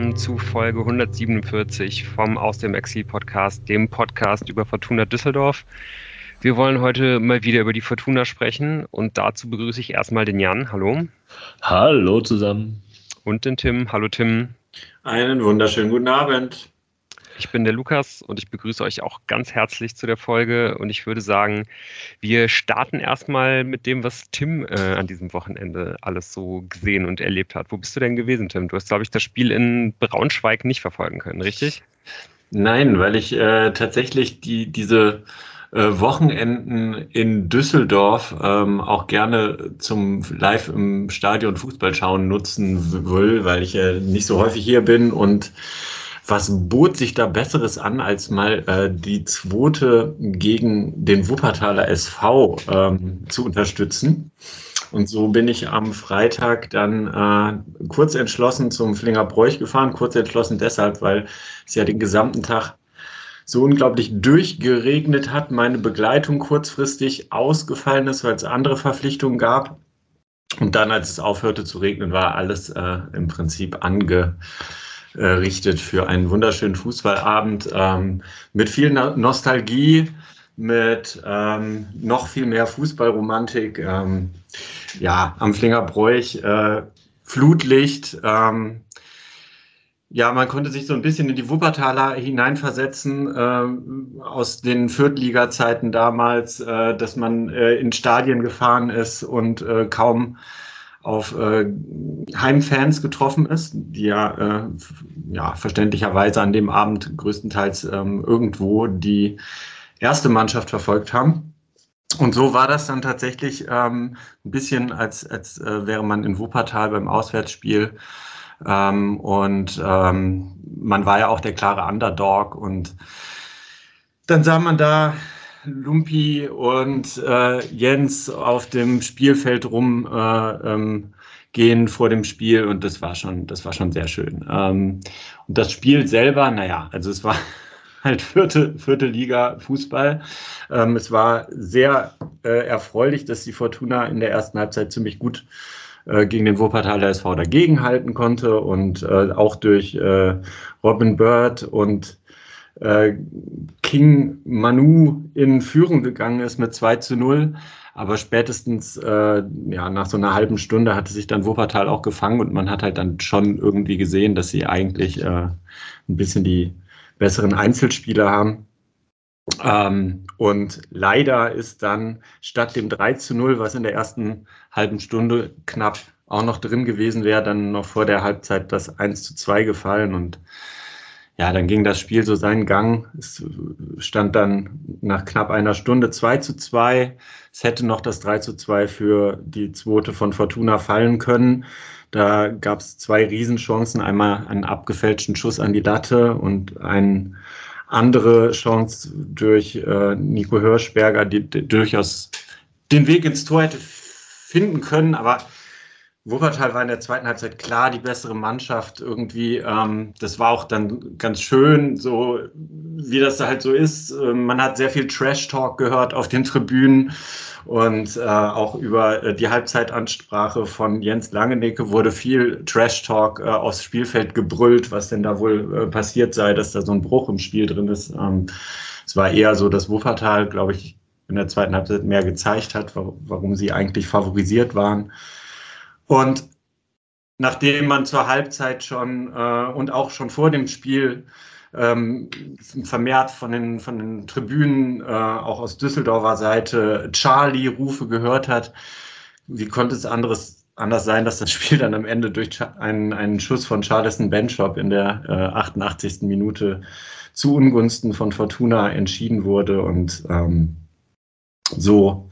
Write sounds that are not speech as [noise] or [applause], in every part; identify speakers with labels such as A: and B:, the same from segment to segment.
A: willkommen zu Folge 147 vom Aus dem Exil Podcast, dem Podcast über Fortuna Düsseldorf. Wir wollen heute mal wieder über die Fortuna sprechen und dazu begrüße ich erstmal den Jan. Hallo.
B: Hallo zusammen.
A: Und den Tim. Hallo Tim.
C: Einen wunderschönen guten Abend.
A: Ich bin der Lukas und ich begrüße euch auch ganz herzlich zu der Folge. Und ich würde sagen, wir starten erstmal mit dem, was Tim äh, an diesem Wochenende alles so gesehen und erlebt hat. Wo bist du denn gewesen, Tim? Du hast, glaube ich, das Spiel in Braunschweig nicht verfolgen können, richtig?
C: Nein, weil ich äh, tatsächlich die, diese äh, Wochenenden in Düsseldorf ähm, auch gerne zum Live im Stadion Fußball schauen nutzen will, weil ich äh, nicht so häufig hier bin und was bot sich da Besseres an, als mal äh, die zweite gegen den Wuppertaler SV ähm, zu unterstützen? Und so bin ich am Freitag dann äh, kurz entschlossen zum Flingerbräuch gefahren. Kurz entschlossen deshalb, weil es ja den gesamten Tag so unglaublich durchgeregnet hat, meine Begleitung kurzfristig ausgefallen ist, weil es andere Verpflichtungen gab. Und dann, als es aufhörte zu regnen, war alles äh, im Prinzip ange richtet für einen wunderschönen Fußballabend ähm, mit viel Nostalgie, mit ähm, noch viel mehr Fußballromantik. Ähm, ja, am Flingerbräuch, äh, Flutlicht. Ähm, ja, man konnte sich so ein bisschen in die Wuppertaler hineinversetzen äh, aus den Viertliga-Zeiten damals, äh, dass man äh, in Stadien gefahren ist und äh, kaum auf äh, Heimfans getroffen ist, die ja, äh, ja verständlicherweise an dem Abend größtenteils ähm, irgendwo die erste Mannschaft verfolgt haben. Und so war das dann tatsächlich ähm, ein bisschen, als, als äh, wäre man in Wuppertal beim Auswärtsspiel. Ähm, und ähm, man war ja auch der klare Underdog. Und dann sah man da Lumpi und äh, Jens auf dem Spielfeld rum äh, ähm, vor dem Spiel und das war schon, das war schon sehr schön. Ähm, und das Spiel selber, naja, also es war [laughs] halt vierte, vierte Liga Fußball. Ähm, es war sehr äh, erfreulich, dass die Fortuna in der ersten Halbzeit ziemlich gut äh, gegen den Wuppertaler SV dagegenhalten konnte und äh, auch durch äh, Robin Bird und äh, King Manu in Führung gegangen ist mit 2 zu 0. Aber spätestens äh, ja, nach so einer halben Stunde hatte sich dann Wuppertal auch gefangen und man hat halt dann schon irgendwie gesehen, dass sie eigentlich äh, ein bisschen die besseren Einzelspieler haben. Ähm, und leider ist dann statt dem 3 zu 0, was in der ersten halben Stunde knapp auch noch drin gewesen wäre, dann noch vor der Halbzeit das 1 zu 2 gefallen und ja, dann ging das Spiel so seinen Gang. Es stand dann nach knapp einer Stunde 2 zu 2. Es hätte noch das 3 zu 2 für die zweite von Fortuna fallen können. Da gab es zwei Riesenchancen. Einmal einen abgefälschten Schuss an die Latte und eine andere Chance durch äh, Nico Hirschberger, die, die durchaus den Weg ins Tor hätte finden können. Aber Wuppertal war in der zweiten Halbzeit klar die bessere Mannschaft irgendwie. Ähm, das war auch dann ganz schön, so wie das da halt so ist. Ähm, man hat sehr viel Trash-Talk gehört auf den Tribünen und äh, auch über äh, die Halbzeitansprache von Jens Langenecke wurde viel Trash-Talk äh, aufs Spielfeld gebrüllt, was denn da wohl äh, passiert sei, dass da so ein Bruch im Spiel drin ist. Ähm, es war eher so, dass Wuppertal, glaube ich, in der zweiten Halbzeit mehr gezeigt hat, warum sie eigentlich favorisiert waren. Und nachdem man zur Halbzeit schon äh, und auch schon vor dem Spiel ähm, vermehrt von den, von den Tribünen, äh, auch aus Düsseldorfer Seite, Charlie-Rufe gehört hat, wie konnte es anderes, anders sein, dass das Spiel dann am Ende durch einen, einen Schuss von Charleston Benchop in der äh, 88. Minute zu Ungunsten von Fortuna entschieden wurde und ähm, so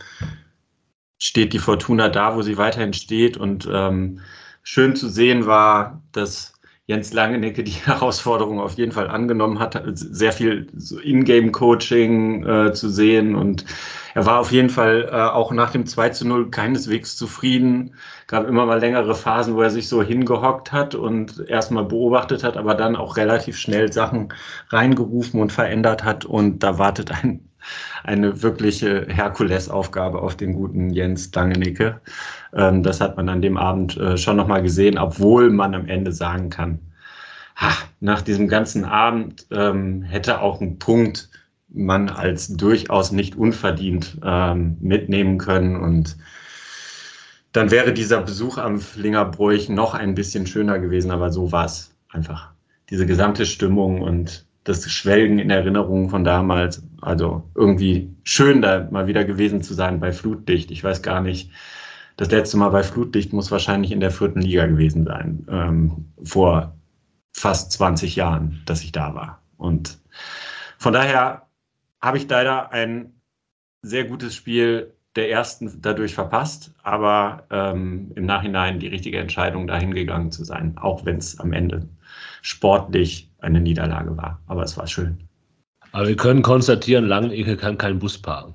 C: steht die Fortuna da, wo sie weiterhin steht. Und ähm, schön zu sehen war, dass Jens Langenecke die [laughs] Herausforderung auf jeden Fall angenommen hat, sehr viel Ingame-Coaching äh, zu sehen. Und er war auf jeden Fall äh, auch nach dem 2 zu 0 keineswegs zufrieden. Gab immer mal längere Phasen, wo er sich so hingehockt hat und erstmal beobachtet hat, aber dann auch relativ schnell Sachen reingerufen und verändert hat. Und da wartet ein eine wirkliche Herkulesaufgabe auf den guten Jens Langenecke. Ähm, das hat man an dem Abend äh, schon nochmal gesehen, obwohl man am Ende sagen kann, nach diesem ganzen Abend ähm, hätte auch ein Punkt man als durchaus nicht unverdient ähm, mitnehmen können. Und dann wäre dieser Besuch am Flingerbräuch noch ein bisschen schöner gewesen, aber so war es einfach. Diese gesamte Stimmung und das Schwelgen in Erinnerungen von damals. Also irgendwie schön, da mal wieder gewesen zu sein bei Flutdicht. Ich weiß gar nicht, das letzte Mal bei Flutdicht muss wahrscheinlich in der vierten Liga gewesen sein, ähm, vor fast 20 Jahren, dass ich da war. Und von daher habe ich leider ein sehr gutes Spiel der ersten dadurch verpasst, aber ähm, im Nachhinein die richtige Entscheidung, dahin gegangen zu sein, auch wenn es am Ende sportlich eine Niederlage war. Aber es war schön.
B: Aber wir können konstatieren, Langenecke kann keinen Bus parken.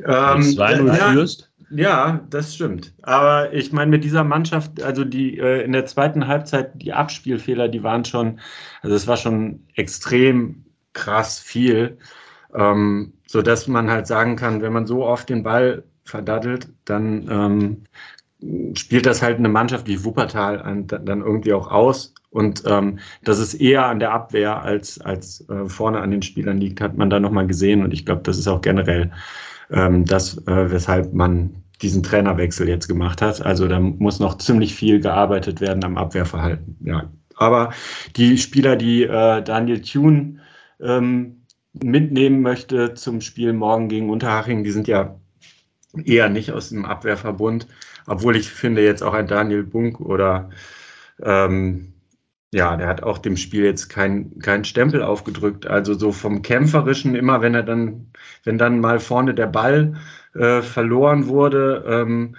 C: Ähm, 2-0 ja, führst. Ja, das stimmt. Aber ich meine, mit dieser Mannschaft, also die äh, in der zweiten Halbzeit, die Abspielfehler, die waren schon, also es war schon extrem krass viel ähm, so dass man halt sagen kann, wenn man so oft den Ball verdattelt, dann ähm, spielt das halt eine Mannschaft wie Wuppertal an, dann irgendwie auch aus. Und ähm, dass es eher an der Abwehr als, als äh, vorne an den Spielern liegt, hat man da nochmal gesehen. Und ich glaube, das ist auch generell ähm, das, äh, weshalb man diesen Trainerwechsel jetzt gemacht hat. Also da muss noch ziemlich viel gearbeitet werden am Abwehrverhalten. Ja. Aber die Spieler, die äh, Daniel Thune ähm, mitnehmen möchte zum Spiel morgen gegen Unterhaching, die sind ja eher nicht aus dem Abwehrverbund, obwohl ich finde jetzt auch ein Daniel Bunk oder ähm, ja, der hat auch dem Spiel jetzt keinen kein Stempel aufgedrückt. Also so vom Kämpferischen, immer wenn er dann, wenn dann mal vorne der Ball äh, verloren wurde ähm,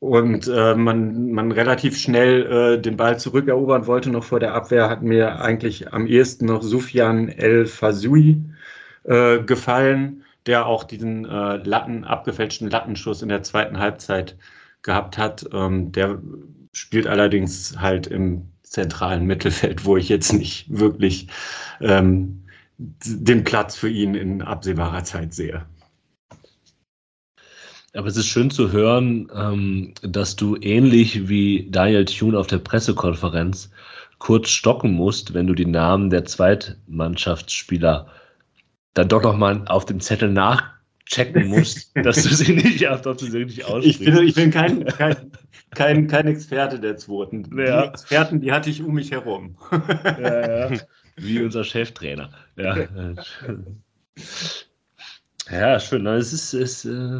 C: und äh, man, man relativ schnell äh, den Ball zurückerobern wollte, noch vor der Abwehr, hat mir eigentlich am ehesten noch Sufjan El Fazoui äh, gefallen, der auch diesen äh, Latten, abgefälschten Lattenschuss in der zweiten Halbzeit gehabt hat. Ähm, der spielt allerdings halt im zentralen Mittelfeld, wo ich jetzt nicht wirklich ähm, den Platz für ihn in absehbarer Zeit sehe.
B: Aber es ist schön zu hören, ähm, dass du ähnlich wie Daniel Thune auf der Pressekonferenz kurz stocken musst, wenn du die Namen der Zweitmannschaftsspieler dann doch noch mal auf dem Zettel nachchecken musst, [laughs] dass du sie nicht, ob du sie nicht
C: aussprichst. Ich bin, ich bin kein, kein, kein, kein Experte der Zweiten. Ja. Die Experten, die hatte ich um mich herum. [laughs]
B: Ja, ja. [laughs] Wie unser Cheftrainer. Ja, ja schön. Es ist, es, äh,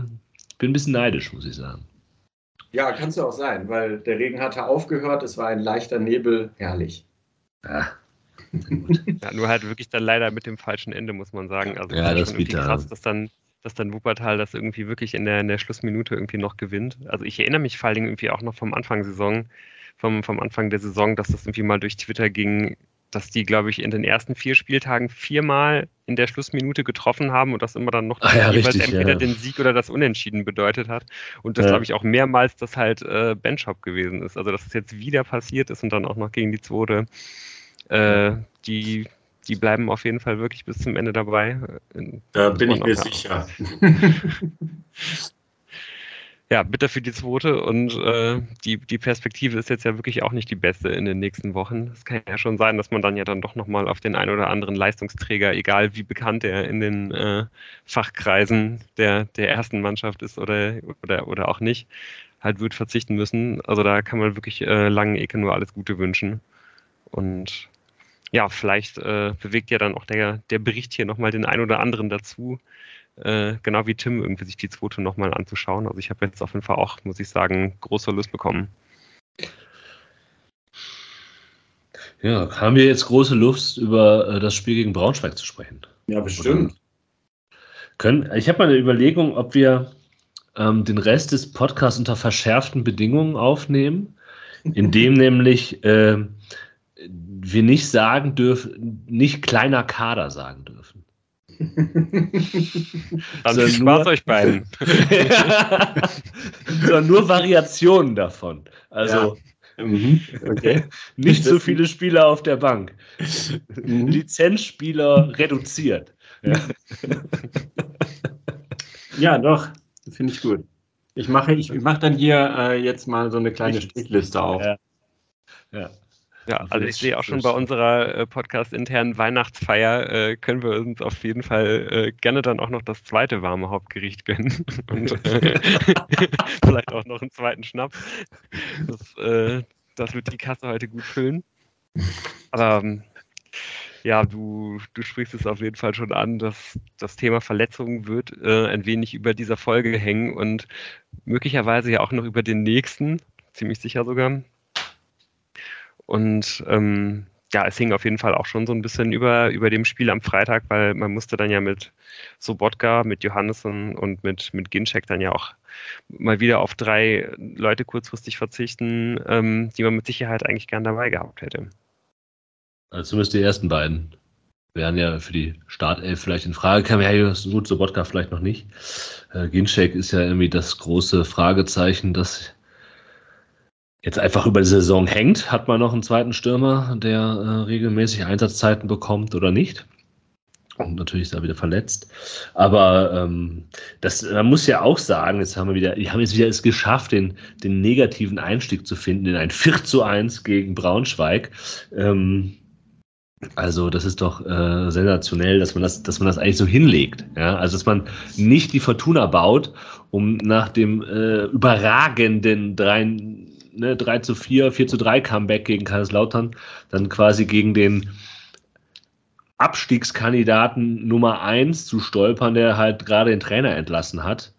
B: ich bin ein bisschen neidisch, muss ich sagen.
C: Ja, kannst du auch sein, weil der Regen hatte aufgehört, es war ein leichter Nebel, herrlich.
A: Ja, ja, nur halt wirklich dann leider mit dem falschen Ende, muss man sagen. Also
B: ja, das ist
A: krass, dass dann, dass dann Wuppertal das irgendwie wirklich in der, in der Schlussminute irgendwie noch gewinnt. Also ich erinnere mich vor allen Dingen irgendwie auch noch vom Anfang Saison, vom, vom Anfang der Saison, dass das irgendwie mal durch Twitter ging, dass die, glaube ich, in den ersten vier Spieltagen viermal in der Schlussminute getroffen haben und das immer dann noch
B: ah, ja,
A: jeweils
B: richtig,
A: entweder
B: ja.
A: den Sieg oder das Unentschieden bedeutet hat. Und das,
B: Ja.
A: glaube ich, auch mehrmals das halt äh, Benchop gewesen ist. Also dass es jetzt wieder passiert ist und dann auch noch gegen die zweite. Äh, die, die bleiben auf jeden Fall wirklich bis zum Ende dabei.
C: Da bin ich mir sicher. [laughs]
A: Ja, bitter für die zweite und äh, die, die Perspektive ist jetzt ja wirklich auch nicht die beste in den nächsten Wochen. Es kann ja schon sein, dass man dann ja dann doch nochmal auf den einen oder anderen Leistungsträger, egal wie bekannt er in den äh, Fachkreisen der, der ersten Mannschaft ist oder, oder, oder auch nicht, halt wird verzichten müssen. Also da kann man wirklich äh, langen Ecke nur alles Gute wünschen. Und ja, vielleicht äh, bewegt ja dann auch der, der Bericht hier nochmal den einen oder anderen dazu, äh, genau wie Tim, irgendwie sich die zweite nochmal anzuschauen. Also ich habe jetzt auf jeden Fall auch, muss ich sagen, große Lust bekommen.
B: Ja, haben wir jetzt große Lust, über äh, das Spiel gegen Braunschweig zu sprechen?
C: Ja, bestimmt.
B: Können, ich habe mal eine Überlegung, ob wir ähm, den Rest des Podcasts unter verschärften Bedingungen aufnehmen, indem [laughs] nämlich äh, wir nicht sagen dürfen, nicht kleiner Kader sagen dürfen. [laughs] Also
A: viel Spaß
B: nur-
A: euch beiden. [laughs] [laughs]
B: Sondern nur Variationen davon. Also
C: Mhm. Okay.
B: nicht so viele Spieler auf der Bank.
C: Mhm.
B: Lizenzspieler reduziert. Ja.
C: Ja, doch. Finde ich gut. Ich mache, ich mache dann hier äh, jetzt mal so eine kleine
B: Ich-
C: Strichliste auf.
B: Ja. Ja.
A: Ja, also ich sehe auch schon bei unserer äh, Podcast-internen Weihnachtsfeier äh, können wir uns auf jeden Fall äh, gerne dann auch noch das zweite warme Hauptgericht gönnen [laughs] und äh, [laughs] vielleicht auch noch einen zweiten Schnaps. Das, äh, das wird die Kasse heute gut füllen. Aber ähm, ja, du, du sprichst es auf jeden Fall schon an, dass das Thema Verletzungen wird äh, ein wenig über dieser Folge hängen und möglicherweise ja auch noch über den nächsten, ziemlich sicher sogar. Und ähm, ja, es hing auf jeden Fall auch schon so ein bisschen über, über dem Spiel am Freitag, weil man musste dann ja mit Sobotka, mit Johannessen und mit, mit Ginczek dann ja auch mal wieder auf drei Leute kurzfristig verzichten, ähm, die man mit Sicherheit eigentlich gern dabei gehabt hätte.
B: Also zumindest die ersten beiden wären ja für die Startelf vielleicht in Frage. Kam ja gut, Sobotka vielleicht noch nicht. Äh, Ginczek ist ja irgendwie das große Fragezeichen, das jetzt einfach über die Saison hängt. Hat man noch einen zweiten Stürmer, der äh, regelmäßig Einsatzzeiten bekommt oder nicht? Und natürlich ist er wieder verletzt. Aber ähm, das, man muss ja auch sagen, jetzt haben wir wieder, die haben jetzt wieder es geschafft, den, den negativen Einstieg zu finden in ein 4 zu 1 gegen Braunschweig. Ähm, also das ist doch äh, sensationell, dass man das, dass man das eigentlich so hinlegt. Ja? Also dass man nicht die Fortuna baut, um nach dem äh, überragenden 3, ne, 3 zu 4, 4 zu 3 Comeback gegen Kaiserslautern, dann quasi gegen den Abstiegskandidaten Nummer 1 zu stolpern, der halt gerade den Trainer entlassen hat.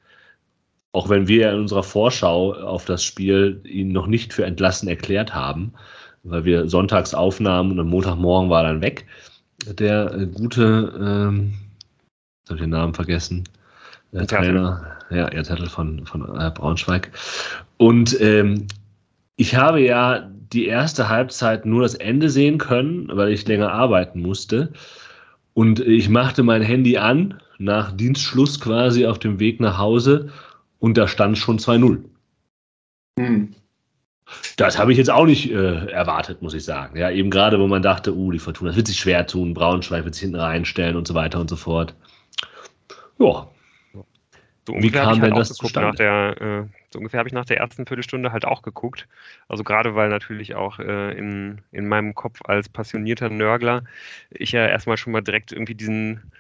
B: Auch wenn wir in unserer Vorschau auf das Spiel ihn noch nicht für entlassen erklärt haben weil wir sonntags aufnahmen und am Montagmorgen war er dann weg. Der äh, gute, ähm, ich habe den Namen vergessen, der Trainer, ja, Erdzettel von, von äh, Braunschweig. Und ähm, ich habe ja die erste Halbzeit nur das Ende sehen können, weil ich länger arbeiten musste. Und ich machte mein Handy an, nach Dienstschluss quasi auf dem Weg nach Hause, und da stand schon 2-0. Hm. Das habe ich jetzt auch nicht äh, erwartet, muss ich sagen. Ja, eben gerade, wo man dachte, uh, die Fortuna, das wird sich schwer tun, Braunschweig wird sich hinten reinstellen und so weiter und so fort. Ja.
A: So Wie kam denn halt das zustande? Nach der, äh, so ungefähr habe ich nach der ersten Viertelstunde halt auch geguckt. Also gerade weil natürlich auch äh, in, in meinem Kopf als passionierter Nörgler ich ja erstmal schon mal direkt irgendwie diesen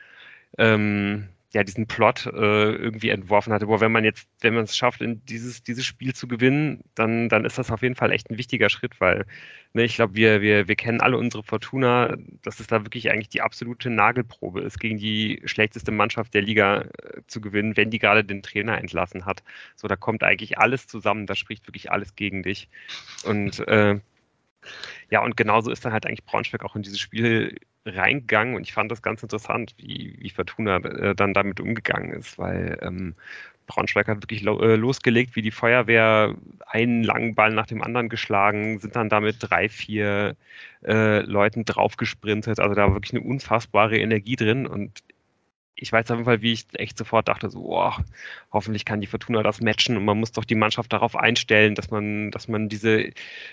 A: ähm, ja, diesen Plot äh, irgendwie entworfen hatte, wo wenn man jetzt, wenn man es schafft, in dieses, dieses Spiel zu gewinnen, dann, dann ist das auf jeden Fall echt ein wichtiger Schritt, weil ne, ich glaube, wir, wir, wir kennen alle unsere Fortuna, dass es da wirklich eigentlich die absolute Nagelprobe ist, gegen die schlechteste Mannschaft der Liga äh, zu gewinnen, wenn die gerade den Trainer entlassen hat. So, da kommt eigentlich alles zusammen, da spricht wirklich alles gegen dich. Und äh, ja, und genauso ist dann halt eigentlich Braunschweig auch in dieses Spiel reingegangen und ich fand das ganz interessant, wie, wie Fortuna äh, dann damit umgegangen ist, weil ähm, Braunschweig hat wirklich lo äh, losgelegt, wie die Feuerwehr einen langen Ball nach dem anderen geschlagen, sind dann damit drei, vier äh, Leuten draufgesprintet. Also da war wirklich eine unfassbare Energie drin und ich weiß auf jeden Fall, wie ich echt sofort dachte, so, oh, hoffentlich kann die Fortuna das matchen und man muss doch die Mannschaft darauf einstellen, dass man, dass man diese,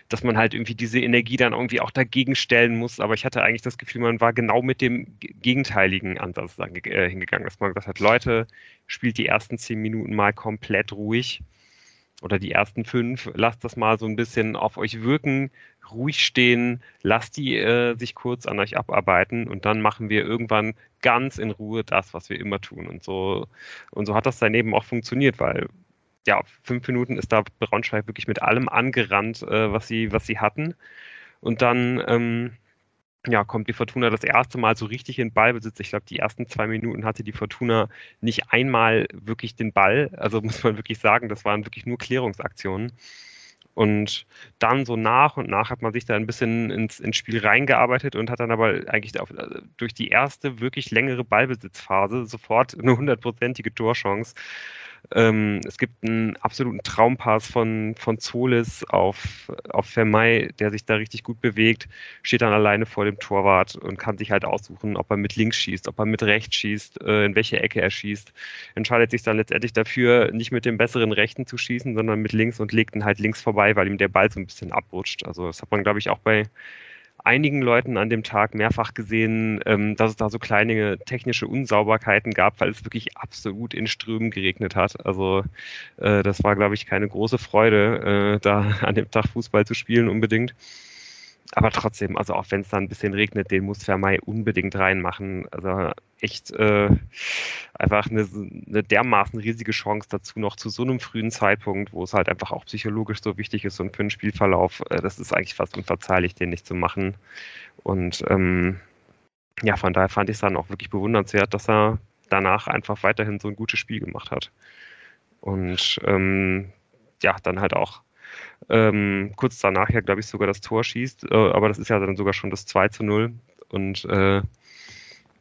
A: dass man halt irgendwie diese Energie dann irgendwie auch dagegen stellen muss. Aber ich hatte eigentlich das Gefühl, man war genau mit dem gegenteiligen Ansatz äh, hingegangen, dass man gesagt hat, Leute, spielt die ersten zehn Minuten mal komplett ruhig oder die ersten fünf, lasst das mal so ein bisschen auf euch wirken, ruhig stehen, lasst die äh, sich kurz an euch abarbeiten und dann machen wir irgendwann ganz in Ruhe das, was wir immer tun. Und so, und so hat das daneben auch funktioniert, weil ja, fünf Minuten ist da Braunschweig wirklich mit allem angerannt, äh, was, sie, was sie hatten. Und dann ähm, ja, kommt die Fortuna das erste Mal so richtig in Ballbesitz. Ich glaube, die ersten zwei Minuten hatte die Fortuna nicht einmal wirklich den Ball. Also [laughs] muss man wirklich sagen, das waren wirklich nur Klärungsaktionen. Und dann so nach und nach hat man sich da ein bisschen ins, ins Spiel reingearbeitet und hat dann aber eigentlich durch die erste wirklich längere Ballbesitzphase sofort eine hundertprozentige Torchance ähm, es gibt einen absoluten Traumpass von, von Zolis auf, auf Vermey, der sich da richtig gut bewegt, steht dann alleine vor dem Torwart und kann sich halt aussuchen, ob er mit links schießt, ob er mit rechts schießt, äh, in welche Ecke er schießt. Entscheidet sich dann letztendlich dafür, nicht mit dem besseren Rechten zu schießen, sondern mit links und legt ihn halt links vorbei, weil ihm der Ball so ein bisschen abrutscht. Also das hat man, glaube ich, auch bei einigen Leuten an dem Tag mehrfach gesehen, ähm, dass es da so kleine technische Unsauberkeiten gab, weil es wirklich absolut in Strömen geregnet hat. Also äh, das war, glaube ich, keine große Freude, äh, da an dem Tag Fußball zu spielen unbedingt. Aber trotzdem, also auch wenn es dann ein bisschen regnet, den muss Vermey unbedingt reinmachen. Also echt äh, einfach eine, eine dermaßen riesige Chance dazu noch zu so einem frühen Zeitpunkt, wo es halt einfach auch psychologisch so wichtig ist und für den Spielverlauf, äh, das ist eigentlich fast unverzeihlich, den nicht zu machen. Und ähm, ja, von daher fand ich es dann auch wirklich bewundernswert, dass er danach einfach weiterhin so ein gutes Spiel gemacht hat. Und ähm, ja, dann halt auch ähm, kurz danach ja, glaube ich, sogar das Tor schießt, äh, aber das ist ja dann sogar schon das 2 zu 0. Und äh,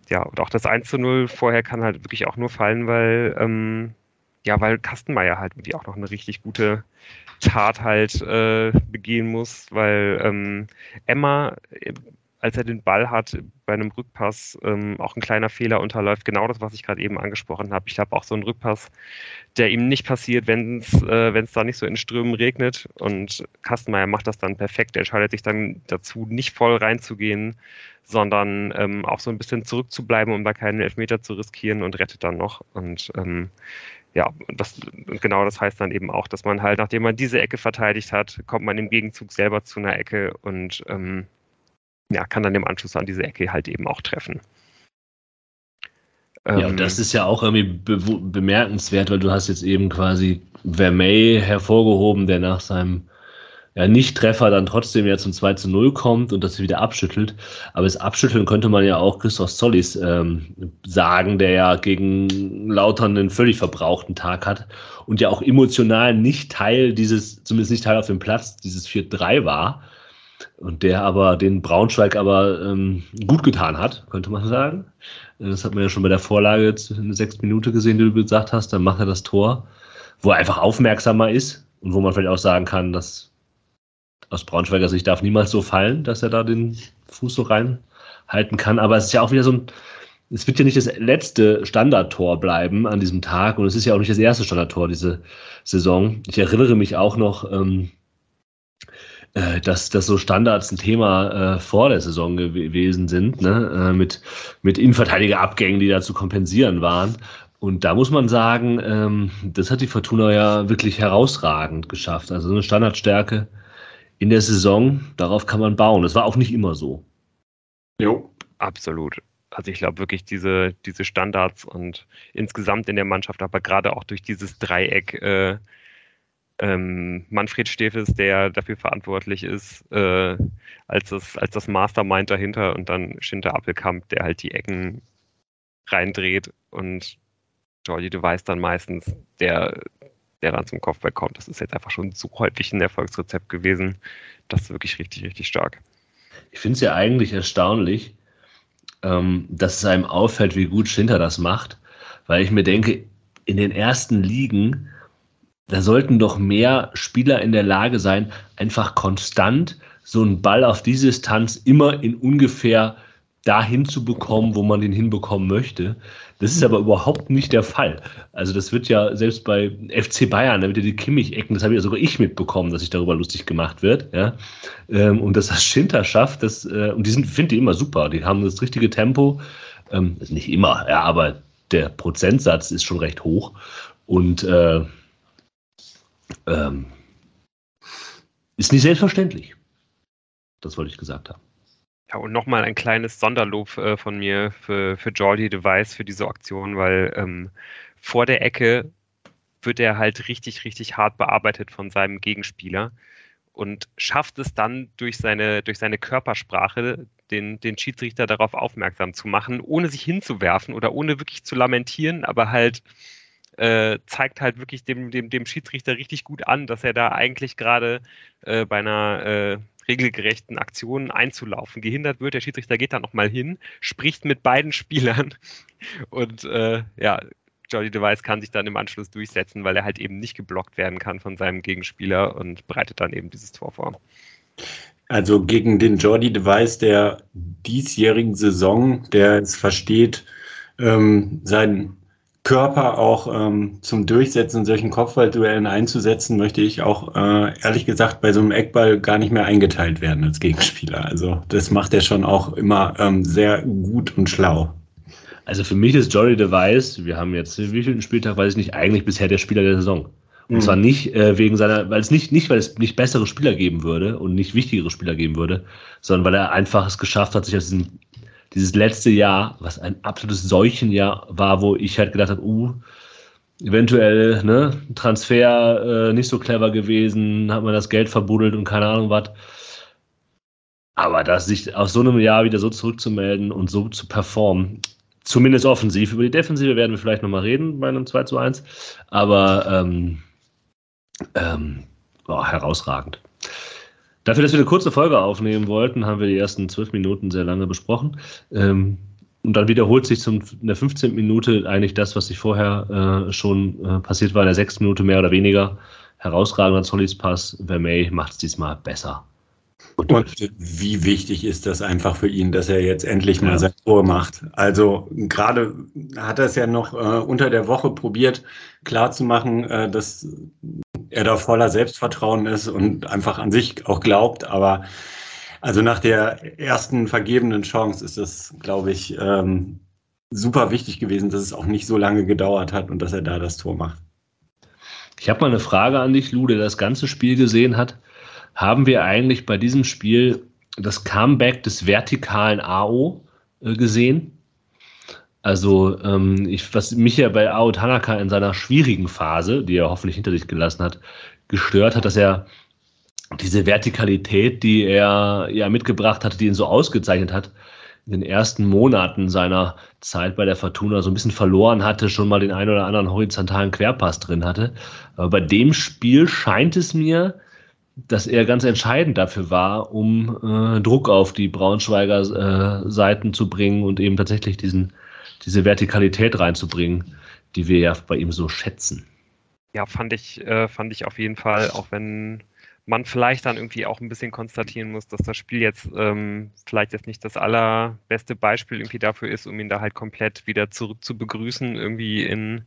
A: ja, und auch das 1 zu 0 vorher kann halt wirklich auch nur fallen, weil, ähm, ja, weil Kastenmeier halt wirklich auch noch eine richtig gute Tat halt äh, begehen muss, weil ähm, Emma als er den Ball hat bei einem Rückpass, ähm, auch ein kleiner Fehler unterläuft. Genau das, was ich gerade eben angesprochen habe. Ich habe auch so einen Rückpass, der ihm nicht passiert, wenn es äh, da nicht so in Strömen regnet. Und Kastenmeier macht das dann perfekt. Er entscheidet sich dann dazu, nicht voll reinzugehen, sondern ähm, auch so ein bisschen zurückzubleiben, um da keinen Elfmeter zu riskieren und rettet dann noch. Und ähm, ja, das, genau das heißt dann eben auch, dass man halt, nachdem man diese Ecke verteidigt hat, kommt man im Gegenzug selber zu einer Ecke und ähm, ja, kann dann im Anschluss an diese Ecke halt eben auch treffen.
B: Ja, und ähm, das ist ja auch irgendwie be bemerkenswert, weil du hast jetzt eben quasi Vermey hervorgehoben, der nach seinem ja, Nicht-Treffer dann trotzdem ja zum 2 zu 0 kommt und das wieder abschüttelt. Aber das Abschütteln könnte man ja auch Christoph Sollis ähm, sagen, der ja gegen Lautern einen völlig verbrauchten Tag hat und ja auch emotional nicht Teil dieses, zumindest nicht Teil auf dem Platz, dieses 4-3 war. Und der aber den Braunschweig aber ähm, gut getan hat, könnte man sagen. Das hat man ja schon bei der Vorlage jetzt in der sechsten Minute gesehen, die du gesagt hast. Dann macht er das Tor, wo er einfach aufmerksamer ist und wo man vielleicht auch sagen kann, dass aus Braunschweiger Sicht darf niemals so fallen, dass er da den Fuß so reinhalten kann. Aber es ist ja auch wieder so ein, es wird ja nicht das letzte Standardtor bleiben an diesem Tag und es ist ja auch nicht das erste Standardtor diese Saison. Ich erinnere mich auch noch, ähm, äh, dass, dass so Standards ein Thema äh, vor der Saison gewesen sind, ne? äh, mit, mit Innenverteidigerabgängen, die da zu kompensieren waren. Und da muss man sagen, ähm, das hat die Fortuna ja wirklich herausragend geschafft. Also so eine Standardstärke in der Saison, darauf kann man bauen. Das war auch nicht immer so.
A: Jo, absolut. Also ich glaube wirklich diese, diese Standards und insgesamt in der Mannschaft, aber gerade auch durch dieses Dreieck, äh, ähm, Manfred Stefes, der dafür verantwortlich ist, äh, als, das, als das Mastermind dahinter und dann Schinter Appelkamp, der halt die Ecken reindreht und Jordi Device dann meistens, der, der dann zum Kopfball kommt. Das ist jetzt einfach schon so häufig ein Erfolgsrezept gewesen. Das ist wirklich richtig, richtig stark.
B: Ich finde es ja eigentlich erstaunlich, ähm, dass es einem auffällt, wie gut Schinter das macht, weil ich mir denke, in den ersten Ligen da sollten doch mehr Spieler in der Lage sein, einfach konstant so einen Ball auf die Distanz immer in ungefähr dahin zu bekommen, wo man den hinbekommen möchte. Das ist aber überhaupt nicht der Fall. Also das wird ja selbst bei FC Bayern, da wird ja die Kimmich-Ecken, das habe ja sogar ich mitbekommen, dass sich darüber lustig gemacht wird. Ja? Ähm, und dass das Schinter schafft, das, äh, und die sind, finde ich immer super. Die haben das richtige Tempo. Ähm, nicht immer, ja, aber der Prozentsatz ist schon recht hoch. Und äh, ähm, ist nicht selbstverständlich. Das wollte ich gesagt haben.
A: Ja, und nochmal ein kleines Sonderlob äh, von mir für, für Jordi Device für diese Aktion, weil ähm, vor der Ecke wird er halt richtig, richtig hart bearbeitet von seinem Gegenspieler und schafft es dann durch seine, durch seine Körpersprache, den, den Schiedsrichter darauf aufmerksam zu machen, ohne sich hinzuwerfen oder ohne wirklich zu lamentieren, aber halt äh, zeigt halt wirklich dem, dem, dem Schiedsrichter richtig gut an, dass er da eigentlich gerade äh, bei einer äh, regelgerechten Aktion einzulaufen gehindert wird. Der Schiedsrichter geht da nochmal hin, spricht mit beiden Spielern [laughs] und äh, ja, Jordi Device kann sich dann im Anschluss durchsetzen, weil er halt eben nicht geblockt werden kann von seinem Gegenspieler und bereitet dann eben dieses Tor vor.
C: Also gegen den Jordi Device der diesjährigen Saison, der es versteht, ähm, sein Körper auch ähm, zum Durchsetzen in solchen Kopfballduellen einzusetzen, möchte ich auch äh, ehrlich gesagt bei so einem Eckball gar nicht mehr eingeteilt werden als Gegenspieler. Also das macht er schon auch immer ähm, sehr gut und schlau.
B: Also für mich ist Jory Device, wir haben jetzt wie viel Spieltag, weiß ich nicht, eigentlich bisher der Spieler der Saison. Und mhm. zwar nicht äh, wegen seiner, weil es nicht, nicht, weil es nicht bessere Spieler geben würde und nicht wichtigere Spieler geben würde, sondern weil er einfach es geschafft hat, sich aus diesem, dieses letzte Jahr, was ein absolutes Seuchenjahr war, wo ich halt gedacht habe, uh, eventuell, ne, Transfer äh, nicht so clever gewesen, hat man das Geld verbuddelt und keine Ahnung was. Aber das sich aus so einem Jahr wieder so zurückzumelden und so zu performen, zumindest offensiv, über die Defensive werden wir vielleicht nochmal reden bei einem 2 zu 1, aber ähm, ähm, oh, herausragend. Dafür, dass wir eine kurze Folge aufnehmen wollten, haben wir die ersten zwölf Minuten sehr lange besprochen. Ähm, und dann wiederholt sich zum, in der 15. Minute eigentlich das, was sich vorher äh, schon äh, passiert war, in der sechsten Minute mehr oder weniger. Herausragender Zollis Pass. Vermey macht es diesmal besser.
C: Und, und, wie wichtig ist das einfach für ihn, dass er jetzt endlich mal ja. sein Tor macht? Also gerade hat er es ja noch äh, unter der Woche probiert, klarzumachen, äh, dass er da voller Selbstvertrauen ist und einfach an sich auch glaubt. Aber also nach der ersten vergebenen Chance ist das, glaube ich, ähm, super wichtig gewesen, dass es auch nicht so lange gedauert hat und dass er da das Tor macht.
B: Ich habe mal eine Frage an dich, Lou, der das ganze Spiel gesehen hat haben wir eigentlich bei diesem Spiel das Comeback des vertikalen AO äh, gesehen. Also, ähm, ich, was mich ja bei Ao Tanaka in seiner schwierigen Phase, die er hoffentlich hinter sich gelassen hat, gestört hat, dass er diese Vertikalität, die er ja mitgebracht hat, die ihn so ausgezeichnet hat, in den ersten Monaten seiner Zeit bei der Fortuna so ein bisschen verloren hatte, schon mal den einen oder anderen horizontalen Querpass drin hatte. Aber bei dem Spiel scheint es mir, dass er ganz entscheidend dafür war, um äh, Druck auf die Braunschweiger äh, Seiten zu bringen und eben tatsächlich diesen, diese Vertikalität reinzubringen, die wir ja bei ihm so schätzen.
A: Ja, fand ich, äh, fand ich auf jeden Fall, auch wenn man vielleicht dann irgendwie auch ein bisschen konstatieren muss, dass das Spiel jetzt ähm, vielleicht jetzt nicht das allerbeste Beispiel irgendwie dafür ist, um ihn da halt komplett wieder zurück zu begrüßen, irgendwie in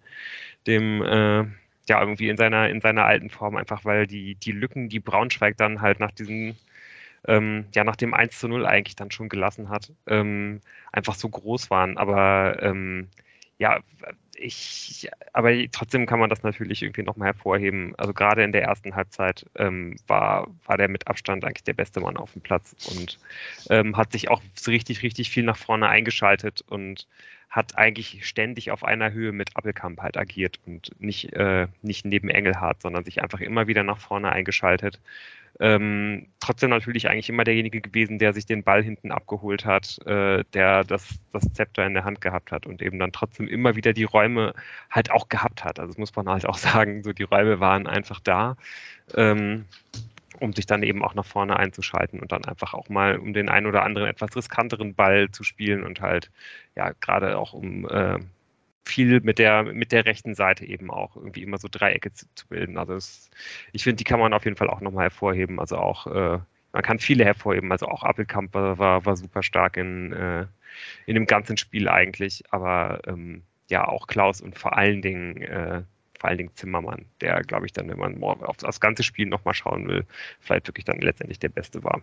A: dem äh, ja, irgendwie in seiner, in seiner alten Form, einfach weil die, die Lücken, die Braunschweig dann halt nach diesem, ähm, ja, nach dem 1 zu 0 eigentlich dann schon gelassen hat, ähm, einfach so groß waren. Aber ähm, ja, ich, aber trotzdem kann man das natürlich irgendwie nochmal hervorheben. Also gerade in der ersten Halbzeit ähm, war, war der mit Abstand eigentlich der beste Mann auf dem Platz und ähm, hat sich auch richtig, richtig viel nach vorne eingeschaltet und hat eigentlich ständig auf einer Höhe mit Appelkamp halt agiert und nicht, äh, nicht neben Engelhardt, sondern sich einfach immer wieder nach vorne eingeschaltet. Ähm, trotzdem natürlich eigentlich immer derjenige gewesen, der sich den Ball hinten abgeholt hat, äh, der das, das Zepter in der Hand gehabt hat und eben dann trotzdem immer wieder die Räume halt auch gehabt hat. Also das muss man halt auch [laughs] sagen, so die Räume waren einfach da. Ähm, um sich dann eben auch nach vorne einzuschalten und dann einfach auch mal um den einen oder anderen etwas riskanteren Ball zu spielen und halt ja gerade auch um äh, viel mit der mit der rechten Seite eben auch irgendwie immer so Dreiecke zu, zu bilden. Also es, ich finde, die kann man auf jeden Fall auch nochmal hervorheben. Also auch äh, man kann viele hervorheben. Also auch Appelkamp war, war, war super stark in, äh, in dem ganzen Spiel eigentlich, aber ähm, ja auch Klaus und vor allen Dingen äh, vor allen Dingen Zimmermann, der, glaube ich, dann, wenn man auf das ganze Spiel nochmal schauen will, vielleicht wirklich dann letztendlich der Beste war.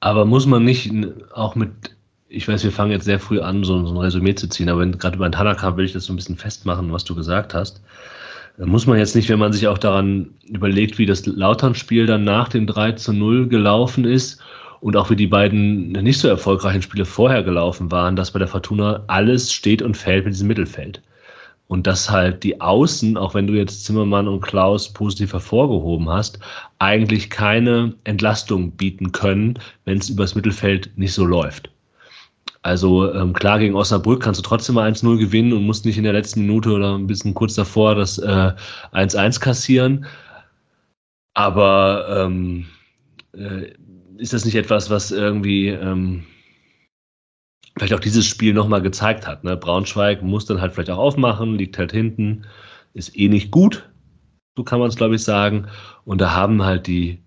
B: Aber muss man nicht auch mit, ich weiß, wir fangen jetzt sehr früh an, so, so ein Resümee zu ziehen, aber gerade bei Tanaka will ich das so ein bisschen festmachen, was du gesagt hast. Muss man jetzt nicht, wenn man sich auch daran überlegt, wie das Lautern-Spiel dann nach dem 3 zu 0 gelaufen ist und auch wie die beiden nicht so erfolgreichen Spiele vorher gelaufen waren, dass bei der Fortuna alles steht und fällt mit diesem Mittelfeld. Und dass halt die Außen, auch wenn du jetzt Zimmermann und Klaus positiv hervorgehoben hast, eigentlich keine Entlastung bieten können, wenn es übers Mittelfeld nicht so läuft. Also ähm, klar, gegen Osnabrück kannst du trotzdem mal 1-0 gewinnen und musst nicht in der letzten Minute oder ein bisschen kurz davor das 1-1 äh, kassieren. Aber ähm, äh, ist das nicht etwas, was irgendwie ähm, vielleicht auch dieses Spiel nochmal gezeigt hat. Ne? Braunschweig muss dann halt vielleicht auch aufmachen, liegt halt hinten, ist eh nicht gut, so kann man es glaube ich sagen. Und da haben halt die,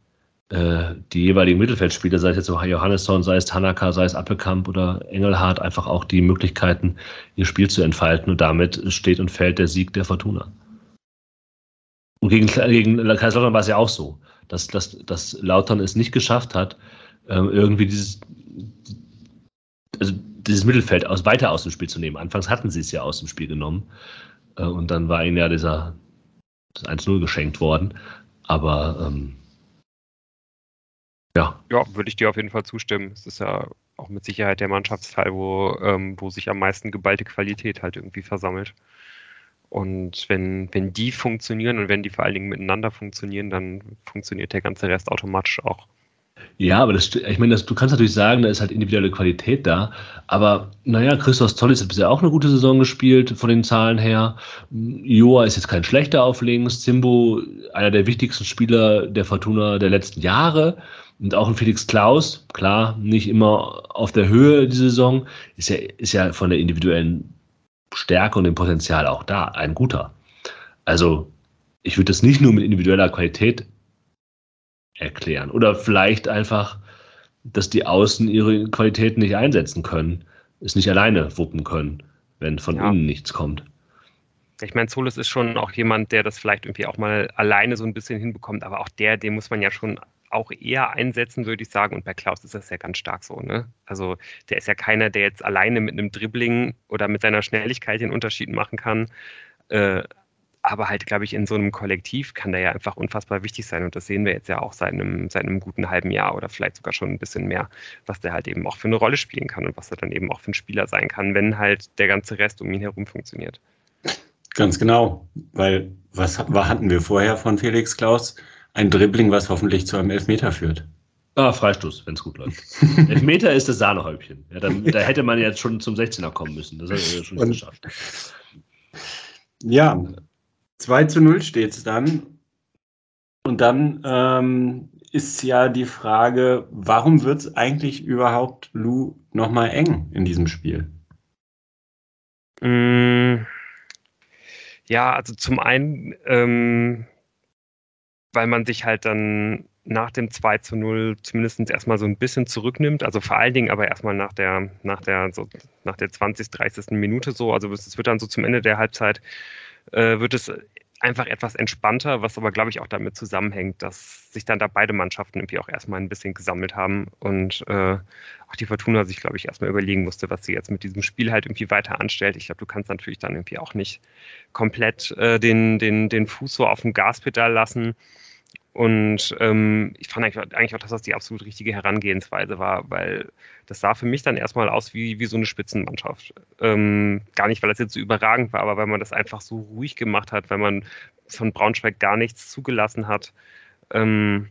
B: die jeweiligen Mittelfeldspieler, sei es jetzt Johannesson, sei es Tanaka, sei es Appelkamp oder Engelhardt, einfach auch die Möglichkeiten, ihr Spiel zu entfalten. Und damit steht und fällt der Sieg der Fortuna. Und gegen, gegen Kaiserslautern war es ja auch so, dass, dass, dass Lautern es nicht geschafft hat, ähm, irgendwie dieses, also dieses Mittelfeld aus, weiter aus dem Spiel zu nehmen. Anfangs hatten sie es ja aus dem Spiel genommen. Äh, und dann war ihnen ja dieser das 1-0 geschenkt worden. Aber ähm,
A: ja. Ja, würde ich dir auf jeden Fall zustimmen. Es ist ja auch mit Sicherheit der Mannschaftsteil, wo, ähm, wo sich am meisten geballte Qualität halt irgendwie versammelt. Und wenn, wenn die funktionieren und wenn die vor allen Dingen miteinander funktionieren, dann funktioniert der ganze Rest automatisch auch.
B: Ja, aber das, ich meine, das, du kannst natürlich sagen, da ist halt individuelle Qualität da. Aber naja, Christoph Tollis hat bisher auch eine gute Saison gespielt, von den Zahlen her. Joa ist jetzt kein schlechter auf links. Zimbo, einer der wichtigsten Spieler der Fortuna der letzten Jahre. Und auch ein Felix Klaus, klar, nicht immer auf der Höhe die Saison, ist ja, ist ja von der individuellen Stärke und dem Potenzial auch da, ein guter. Also, ich würde das nicht nur mit individueller Qualität erklären. Oder vielleicht einfach, dass die Außen ihre Qualitäten nicht einsetzen können, es nicht alleine wuppen können, wenn von ja. innen nichts kommt.
A: Ich meine, Solus ist schon auch jemand, der das vielleicht irgendwie auch mal alleine so ein bisschen hinbekommt, aber auch der, den muss man ja schon auch eher einsetzen, würde ich sagen. Und bei Klaus ist das ja ganz stark so. Ne? Also der ist ja keiner, der jetzt alleine mit einem Dribbling oder mit seiner Schnelligkeit den Unterschied machen kann. Äh, aber halt, glaube ich, in so einem Kollektiv kann der ja einfach unfassbar wichtig sein. Und das sehen wir jetzt ja auch seit einem, seit einem guten halben Jahr oder vielleicht sogar schon ein bisschen mehr, was der halt eben auch für eine Rolle spielen kann und was er dann eben auch für ein Spieler sein kann, wenn halt der ganze Rest um ihn herum funktioniert.
C: Ganz genau, weil was hatten wir vorher von Felix Klaus? Ein Dribbling, was hoffentlich zu einem Elfmeter führt.
B: Ah, Freistoß, wenn es gut läuft. [laughs] Elfmeter ist das Sahnehäubchen. Ja, dann, da hätte man jetzt schon zum 16er kommen müssen. Das hat er schon nicht geschafft.
C: Ja, 2 zu 0 steht es dann. Und dann ähm, ist ja die Frage, warum wird es eigentlich überhaupt Lou nochmal eng in diesem Spiel?
A: Mm, ja, also zum einen, ähm, weil man sich halt dann nach dem 2 zu 0 zumindest erstmal so ein bisschen zurücknimmt. Also vor allen Dingen aber erstmal nach der, nach der, so, nach der 20, 30. Minute so. Also es wird dann so zum Ende der Halbzeit, äh, wird es einfach etwas entspannter, was aber, glaube ich, auch damit zusammenhängt, dass sich dann da beide Mannschaften irgendwie auch erstmal ein bisschen gesammelt haben und äh, auch die Fortuna sich, glaube ich, erstmal überlegen musste, was sie jetzt mit diesem Spiel halt irgendwie weiter anstellt. Ich glaube, du kannst natürlich dann irgendwie auch nicht komplett äh, den, den, den Fuß so auf dem Gaspedal lassen und ähm, ich fand eigentlich auch, dass das die absolut richtige Herangehensweise war, weil das sah für mich dann erstmal aus wie, wie so eine Spitzenmannschaft. Ähm, gar nicht, weil das jetzt so überragend war, aber weil man das einfach so ruhig gemacht hat, weil man von Braunschweig gar nichts zugelassen hat. Ähm,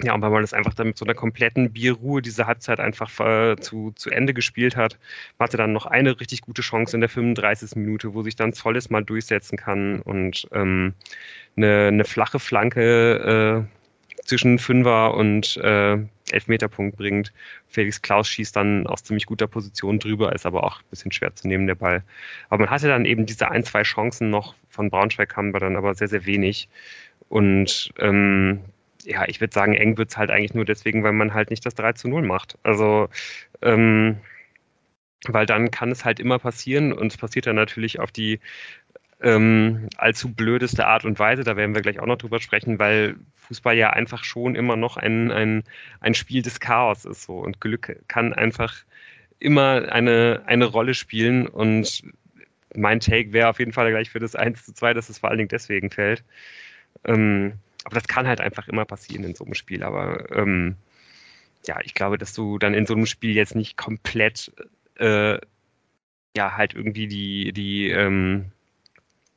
A: ja, und weil man das einfach dann mit so einer kompletten Bierruhe diese Halbzeit einfach äh, zu, zu Ende gespielt hat, man hatte dann noch eine richtig gute Chance in der 35. Minute, wo sich dann Zolles mal durchsetzen kann und ähm, eine, eine flache Flanke äh, zwischen Fünfer und äh, Elfmeterpunkt bringt. Felix Klaus schießt dann aus ziemlich guter Position drüber, ist aber auch ein bisschen schwer zu nehmen, der Ball. Aber man hatte dann eben diese ein, zwei Chancen noch von Braunschweig, haben wir dann aber sehr, sehr wenig. Und ähm, ja, ich würde sagen, eng wird es halt eigentlich nur deswegen, weil man halt nicht das 3 zu 0 macht. Also, ähm, weil dann kann es halt immer passieren und es passiert dann natürlich auf die ähm, allzu blödeste Art und Weise. Da werden wir gleich auch noch drüber sprechen, weil Fußball ja einfach schon immer noch ein, ein, ein Spiel des Chaos ist so und Glück kann einfach immer eine, eine Rolle spielen und mein Take wäre auf jeden Fall gleich für das 1 zu 2, dass es vor allen Dingen deswegen fällt. Ähm, aber das kann halt einfach immer passieren in so einem Spiel. Aber ähm, ja, ich glaube, dass du dann in so einem Spiel jetzt nicht komplett äh, ja halt irgendwie die, die ähm,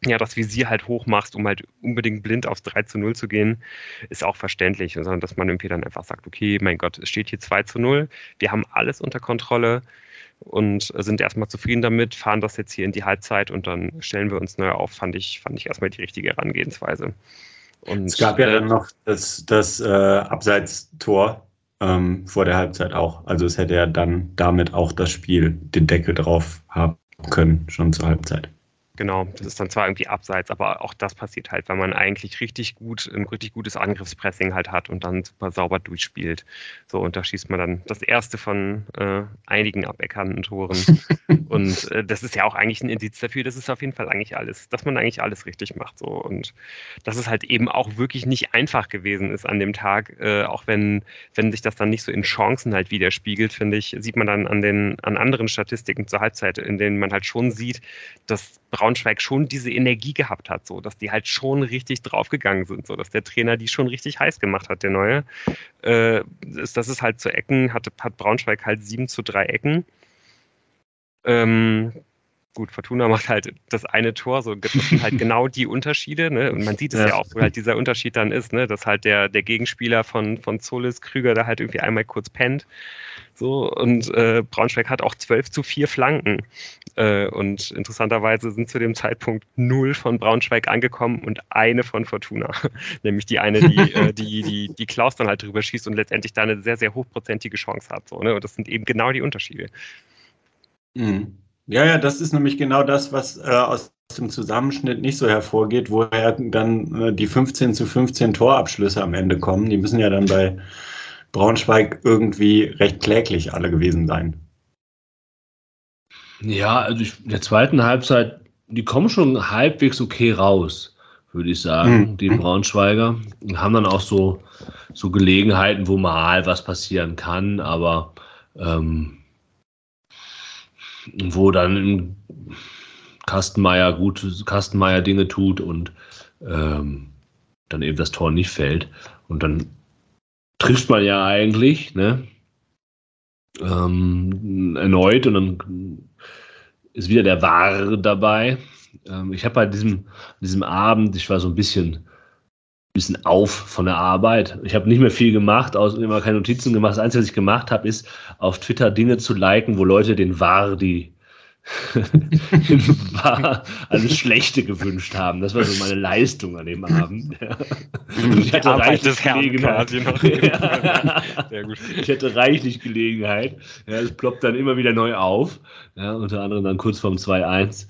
A: ja, das Visier halt hoch machst, um halt unbedingt blind aufs 3 zu 0 zu gehen, ist auch verständlich, sondern dass man irgendwie dann einfach sagt, okay, mein Gott, es steht hier 2 zu 0, wir haben alles unter Kontrolle und sind erstmal zufrieden damit, fahren das jetzt hier in die Halbzeit und dann stellen wir uns neu auf, fand ich, fand ich erstmal die richtige Herangehensweise.
C: Und, es gab ja dann noch das, das äh, Abseitstor ähm, vor der Halbzeit auch. Also es hätte ja dann damit auch das Spiel den Deckel drauf haben können, schon zur Halbzeit.
A: Genau, das ist dann zwar irgendwie abseits, aber auch das passiert halt, weil man eigentlich richtig gut, ein richtig gutes Angriffspressing halt hat und dann super sauber durchspielt. So, und da schießt man dann das erste von äh, einigen aberkannten Toren. [laughs] und äh, das ist ja auch eigentlich ein Indiz dafür, dass es auf jeden Fall eigentlich alles, dass man eigentlich alles richtig macht. So, und dass es halt eben auch wirklich nicht einfach gewesen ist an dem Tag, äh, auch wenn, wenn sich das dann nicht so in Chancen halt widerspiegelt, finde ich, sieht man dann an den, an anderen Statistiken zur Halbzeit, in denen man halt schon sieht, dass Braunschweig schon diese Energie gehabt hat, so dass die halt schon richtig draufgegangen sind, so dass der Trainer die schon richtig heiß gemacht hat, der neue. Äh, ist, das ist halt zu Ecken, hat, hat Braunschweig halt 7 zu 3 Ecken. Ähm, gut, Fortuna macht halt das eine Tor, so das sind halt [laughs] genau die Unterschiede, ne? Und man sieht es ja. ja. auch, wo halt dieser Unterschied dann ist, ne? Dass halt der, der Gegenspieler von, von Zolis Krüger da halt irgendwie einmal kurz pennt. So, und äh, Braunschweig hat auch 12 zu 4 Flanken. Äh, und interessanterweise sind zu dem Zeitpunkt null von Braunschweig angekommen und eine von Fortuna. [laughs] Nämlich die eine, die, äh, die, die, die Klaus dann halt drüber schießt und letztendlich da eine sehr, sehr hochprozentige Chance hat. So, ne? Und das sind eben genau die Unterschiede.
C: Mhm. Ja, ja, das ist nämlich genau das, was äh, aus dem Zusammenschnitt nicht so hervorgeht, woher dann äh, die 15 zu 15 Torabschlüsse am Ende kommen. Die müssen ja dann bei Braunschweig irgendwie recht kläglich alle gewesen sein.
B: Ja, also ich, in der zweiten Halbzeit, die kommen schon halbwegs okay raus, würde ich sagen, mhm. die Braunschweiger. Und haben dann auch so, so Gelegenheiten, wo mal was passieren kann, aber ähm, wo dann Kastenmeier gut Kastenmeier Dinge tut und ähm, dann eben das Tor nicht fällt. Und dann trifft man ja eigentlich, ne? Ähm, erneut und dann ist wieder der Wahre dabei. Ähm, ich habe bei diesem, diesem Abend, ich war so ein bisschen, bisschen auf von der Arbeit. Ich habe nicht mehr viel gemacht, aus, immer keine Notizen gemacht. Das Einzige, was ich gemacht habe, ist auf Twitter Dinge zu liken, wo Leute den Wardi [laughs] war alles Schlechte gewünscht haben. Das war so meine Leistung an dem Abend. Ja. [laughs] Ich hatte reichlich Gelegenheit. [laughs] Ja. Ich hatte reichlich Gelegenheit. Ja, es ploppt dann immer wieder neu auf. Ja, unter anderem dann kurz vorm 2-1.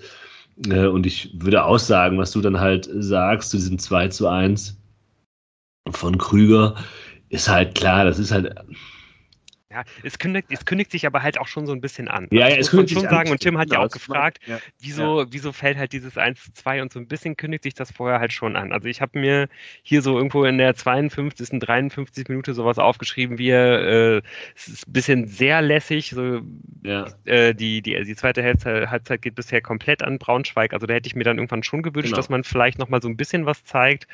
B: Und ich würde auch sagen, was du dann halt sagst zu diesem 2 zu 1 von Krüger, ist halt klar, das ist halt
A: ja, es kündigt, es kündigt sich aber halt auch schon so ein bisschen an.
B: Ja, ja es kündigt sich schon
A: sagen. An. Und Tim hat ja auch gefragt, ja, wieso, ja. wieso fällt halt dieses 1 zu 2 und so ein bisschen kündigt sich das vorher halt schon an. Also ich habe mir hier so irgendwo in der 52., 53. Minute sowas aufgeschrieben, wie äh, es ist ein bisschen sehr lässig. So, äh, die, die, die zweite Halbzeit, Halbzeit geht bisher komplett an Braunschweig. Also da hätte ich mir dann irgendwann schon gewünscht, genau. dass man vielleicht nochmal so ein bisschen was zeigt.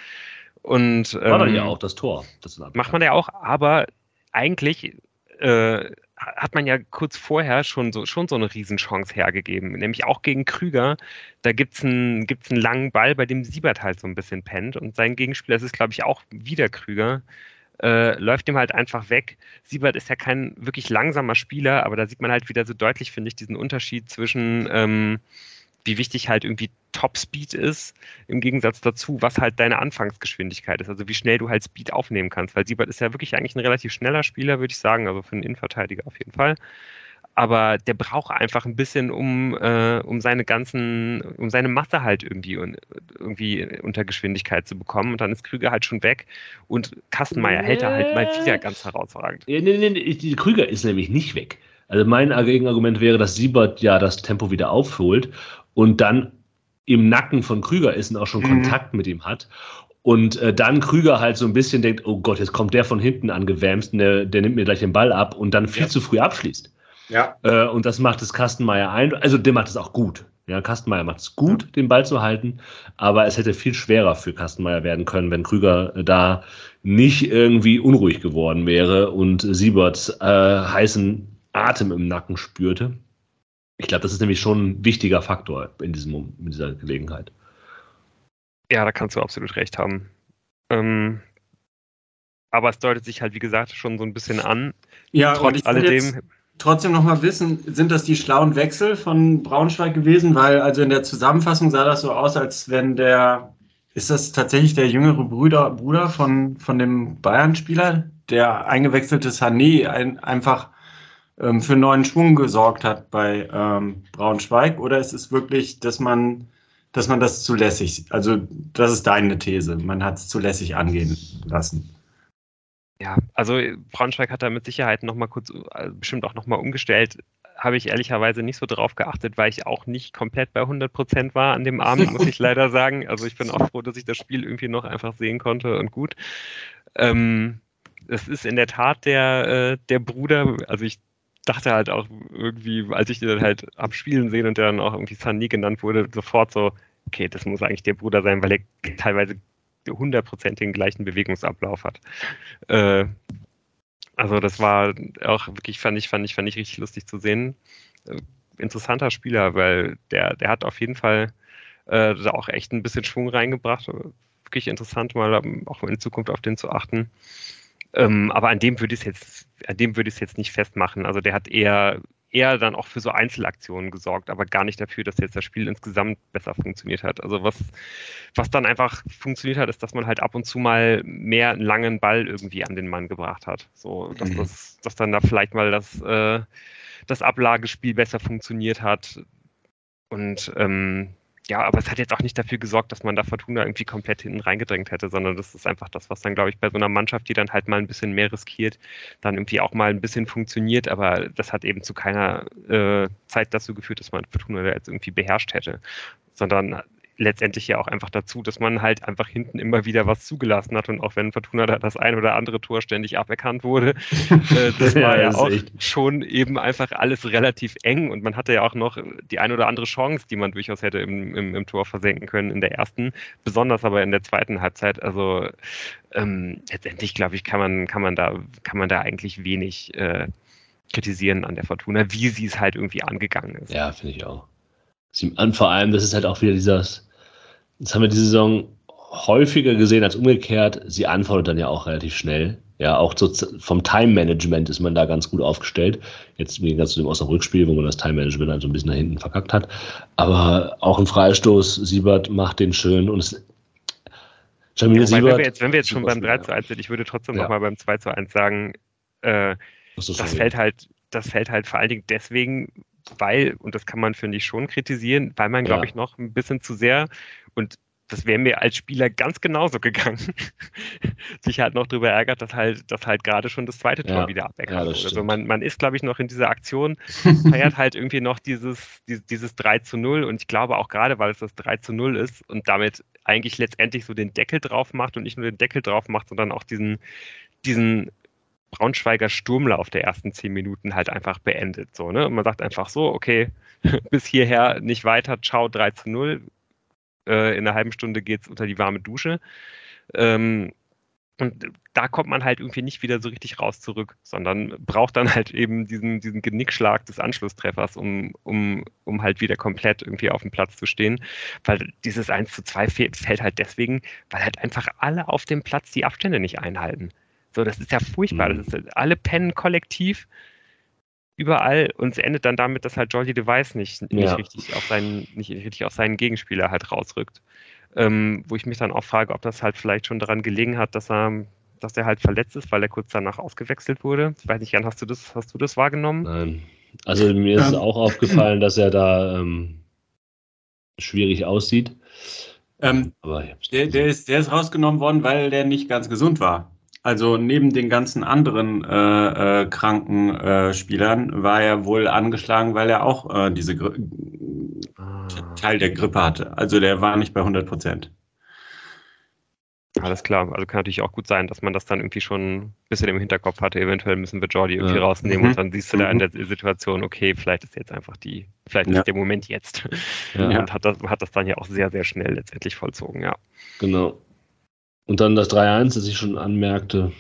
A: Und,
B: ähm, War dann ja auch das Tor.
A: Das macht man ja auch, aber eigentlich äh, hat man ja kurz vorher schon so, schon so eine Riesenchance hergegeben, nämlich auch gegen Krüger. Da gibt es einen, gibt's einen langen Ball, bei dem Siebert halt so ein bisschen pennt und sein Gegenspieler, das ist glaube ich auch wieder Krüger, äh, läuft ihm halt einfach weg. Siebert ist ja kein wirklich langsamer Spieler, aber da sieht man halt wieder so deutlich, finde ich, diesen Unterschied zwischen ähm, wie wichtig halt irgendwie Top-Speed ist, im Gegensatz dazu, was halt deine Anfangsgeschwindigkeit ist, also wie schnell du halt Speed aufnehmen kannst, weil Siebert ist ja wirklich eigentlich ein relativ schneller Spieler, würde ich sagen, also für einen Innenverteidiger auf jeden Fall. Aber der braucht einfach ein bisschen, um, äh, um seine ganzen, um seine Masse halt irgendwie, irgendwie unter Geschwindigkeit zu bekommen. Und dann ist Krüger halt schon weg und Kastenmeier hält er halt mal wieder ganz herausragend.
B: Nee, nee, nee, Krüger ist nämlich nicht weg. Also mein Gegenargument wäre, dass Siebert ja das Tempo wieder aufholt und dann im Nacken von Krüger ist und auch schon mhm. Kontakt mit ihm hat. Und äh, dann Krüger halt so ein bisschen denkt, oh Gott, jetzt kommt der von hinten angewämst, der, der nimmt mir gleich den Ball ab und dann viel ja. zu früh abschließt. Ja. Äh, und das macht es Kastenmeier ein. Also der macht es auch gut. Ja, Kastenmeier macht es gut, den Ball zu halten, aber es hätte viel schwerer für Kastenmeier werden können, wenn Krüger da nicht irgendwie unruhig geworden wäre und Sieberts äh, heißen Atem im Nacken spürte. Ich glaube, das ist nämlich schon ein wichtiger Faktor in, diesem, in dieser Gelegenheit.
A: Ja, da kannst du absolut recht haben. Ähm, aber es deutet sich halt, wie gesagt, schon so ein bisschen an.
C: Ja, trotz ich alledem. Trotzdem noch mal wissen, sind das die schlauen Wechsel von Braunschweig gewesen? Weil also in der Zusammenfassung sah das so aus, als wenn der, ist das tatsächlich der jüngere Bruder, Bruder von, von dem Bayern-Spieler, der eingewechselte Sané ein, einfach ähm, für neuen Schwung gesorgt hat bei ähm, Braunschweig? Oder ist es wirklich, dass man, dass man das zu lässig, also das ist deine These, man hat es zu lässig angehen lassen?
A: Ja, also Braunschweig hat da mit Sicherheit nochmal kurz, also bestimmt auch nochmal umgestellt. Habe ich ehrlicherweise nicht so drauf geachtet, weil ich auch nicht komplett bei 100 Prozent war an dem Abend, muss ich leider [laughs] sagen. Also ich bin auch froh, dass ich das Spiel irgendwie noch einfach sehen konnte und gut. Ähm, es ist in der Tat der, äh, der Bruder, also ich dachte halt auch irgendwie, als ich den dann halt am Spielen sehen und der dann auch irgendwie Sunny genannt wurde, sofort so, okay, das muss eigentlich der Bruder sein, weil er teilweise 100% den gleichen Bewegungsablauf hat. Äh, also das war auch wirklich, fand ich, fand ich, fand ich richtig lustig zu sehen. Äh, interessanter Spieler, weil der, der hat auf jeden Fall äh, da auch echt ein bisschen Schwung reingebracht. Wirklich interessant, mal ähm, auch in Zukunft auf den zu achten. Ähm, aber an dem würde ich es jetzt, an dem würde ich es jetzt nicht festmachen. Also der hat eher eher dann auch für so Einzelaktionen gesorgt, aber gar nicht dafür, dass jetzt das Spiel insgesamt besser funktioniert hat. Also was, was dann einfach funktioniert hat, ist, dass man halt ab und zu mal mehr einen langen Ball irgendwie an den Mann gebracht hat. So, dass, mhm. das, dass dann da vielleicht mal das, äh, das Ablagespiel besser funktioniert hat. Und ähm, ja, aber es hat jetzt auch nicht dafür gesorgt, dass man da Fortuna irgendwie komplett hinten reingedrängt hätte, sondern das ist einfach das, was dann, glaube ich, bei so einer Mannschaft, die dann halt mal ein bisschen mehr riskiert, dann irgendwie auch mal ein bisschen funktioniert, aber das hat eben zu keiner äh, Zeit dazu geführt, dass man Fortuna da jetzt irgendwie beherrscht hätte, sondern letztendlich ja auch einfach dazu, dass man halt einfach hinten immer wieder was zugelassen hat und auch wenn Fortuna da das ein oder andere Tor ständig aberkannt wurde, [laughs] äh, das war ja, ja auch echt. schon eben einfach alles relativ eng und man hatte ja auch noch die ein oder andere Chance, die man durchaus hätte im, im, im Tor versenken können in der ersten, besonders aber in der zweiten Halbzeit. Also ähm, letztendlich glaube ich, kann man, kann man da, kann man da eigentlich wenig äh, kritisieren an der Fortuna, wie sie es halt irgendwie angegangen ist.
B: Ja, finde ich auch. Und vor allem, das ist halt auch wieder dieses, das haben wir diese Saison häufiger gesehen als umgekehrt. Sie antwortet dann ja auch relativ schnell. Ja, auch so vom Time-Management ist man da ganz gut aufgestellt. Jetzt im Gegensatz zu dem Osnabrück-Spiel, wo man das Time-Management dann so ein bisschen nach hinten verkackt hat. Aber auch ein Freistoß, Siebert macht den schön und es
A: Jamil ja, Siebert, wenn, wir jetzt, wenn wir jetzt schon beim 3 zu 1 sind, ich würde trotzdem ja. nochmal beim 2 zu 1 sagen, äh, das, das fällt halt, das fällt halt vor allen Dingen deswegen, weil, und das kann man, finde ich, schon kritisieren, weil man, glaube ja. ich, noch ein bisschen zu sehr und das wäre mir als Spieler ganz genauso gegangen. [laughs] sich halt noch darüber ärgert, dass halt, dass halt gerade schon das zweite Tor ja, wieder aberkannt ja, Also man, man ist, glaube ich, noch in dieser Aktion, [laughs] feiert halt irgendwie noch dieses, dieses, dieses 3 zu 0 und ich glaube auch gerade, weil es das 3 zu 0 ist und damit eigentlich letztendlich so den Deckel drauf macht und nicht nur den Deckel drauf macht, sondern auch diesen, diesen Braunschweiger Sturmlauf der ersten zehn Minuten halt einfach beendet. So, ne? Und man sagt einfach so, okay, [laughs] bis hierher nicht weiter, ciao 3 zu 0. Äh, in einer halben Stunde geht es unter die warme Dusche. Ähm, und da kommt man halt irgendwie nicht wieder so richtig raus zurück, sondern braucht dann halt eben diesen, diesen Genickschlag des Anschlusstreffers, um, um, um halt wieder komplett irgendwie auf dem Platz zu stehen. Weil dieses 1 zu 2 fällt, fällt halt deswegen, weil halt einfach alle auf dem Platz die Abstände nicht einhalten. So, das ist ja furchtbar. Mhm. Das ist, alle pennen kollektiv überall und es endet dann damit, dass halt Jolly Device nicht, nicht, ja. richtig, auf seinen, nicht richtig auf seinen Gegenspieler halt rausrückt. Ähm, wo ich mich dann auch frage, ob das halt vielleicht schon daran gelegen hat, dass er, dass er halt verletzt ist, weil er kurz danach ausgewechselt wurde. Ich weiß nicht, Jan, hast du das, hast du das wahrgenommen?
B: Nein. Also mir ist auch aufgefallen, dass er da ähm, schwierig aussieht.
C: Ähm, Aber der, der, ist, der ist rausgenommen worden, weil der nicht ganz gesund war. Also neben den ganzen anderen äh, äh, kranken äh, Spielern war er wohl angeschlagen, weil er auch äh, diese Gri ah. Teil der Grippe hatte. Also der war nicht bei 100 Prozent.
A: Alles klar. Also kann natürlich auch gut sein, dass man das dann irgendwie schon ein bisschen im Hinterkopf hatte. Eventuell müssen wir Jordi irgendwie ja. rausnehmen mhm. und dann siehst du da in mhm. der Situation, okay, vielleicht ist jetzt einfach die, vielleicht ja. ist der Moment jetzt. Ja. Und hat das, hat das dann ja auch sehr, sehr schnell letztendlich vollzogen, ja.
B: Genau. Und dann das 3-1, das ich schon anmerkte.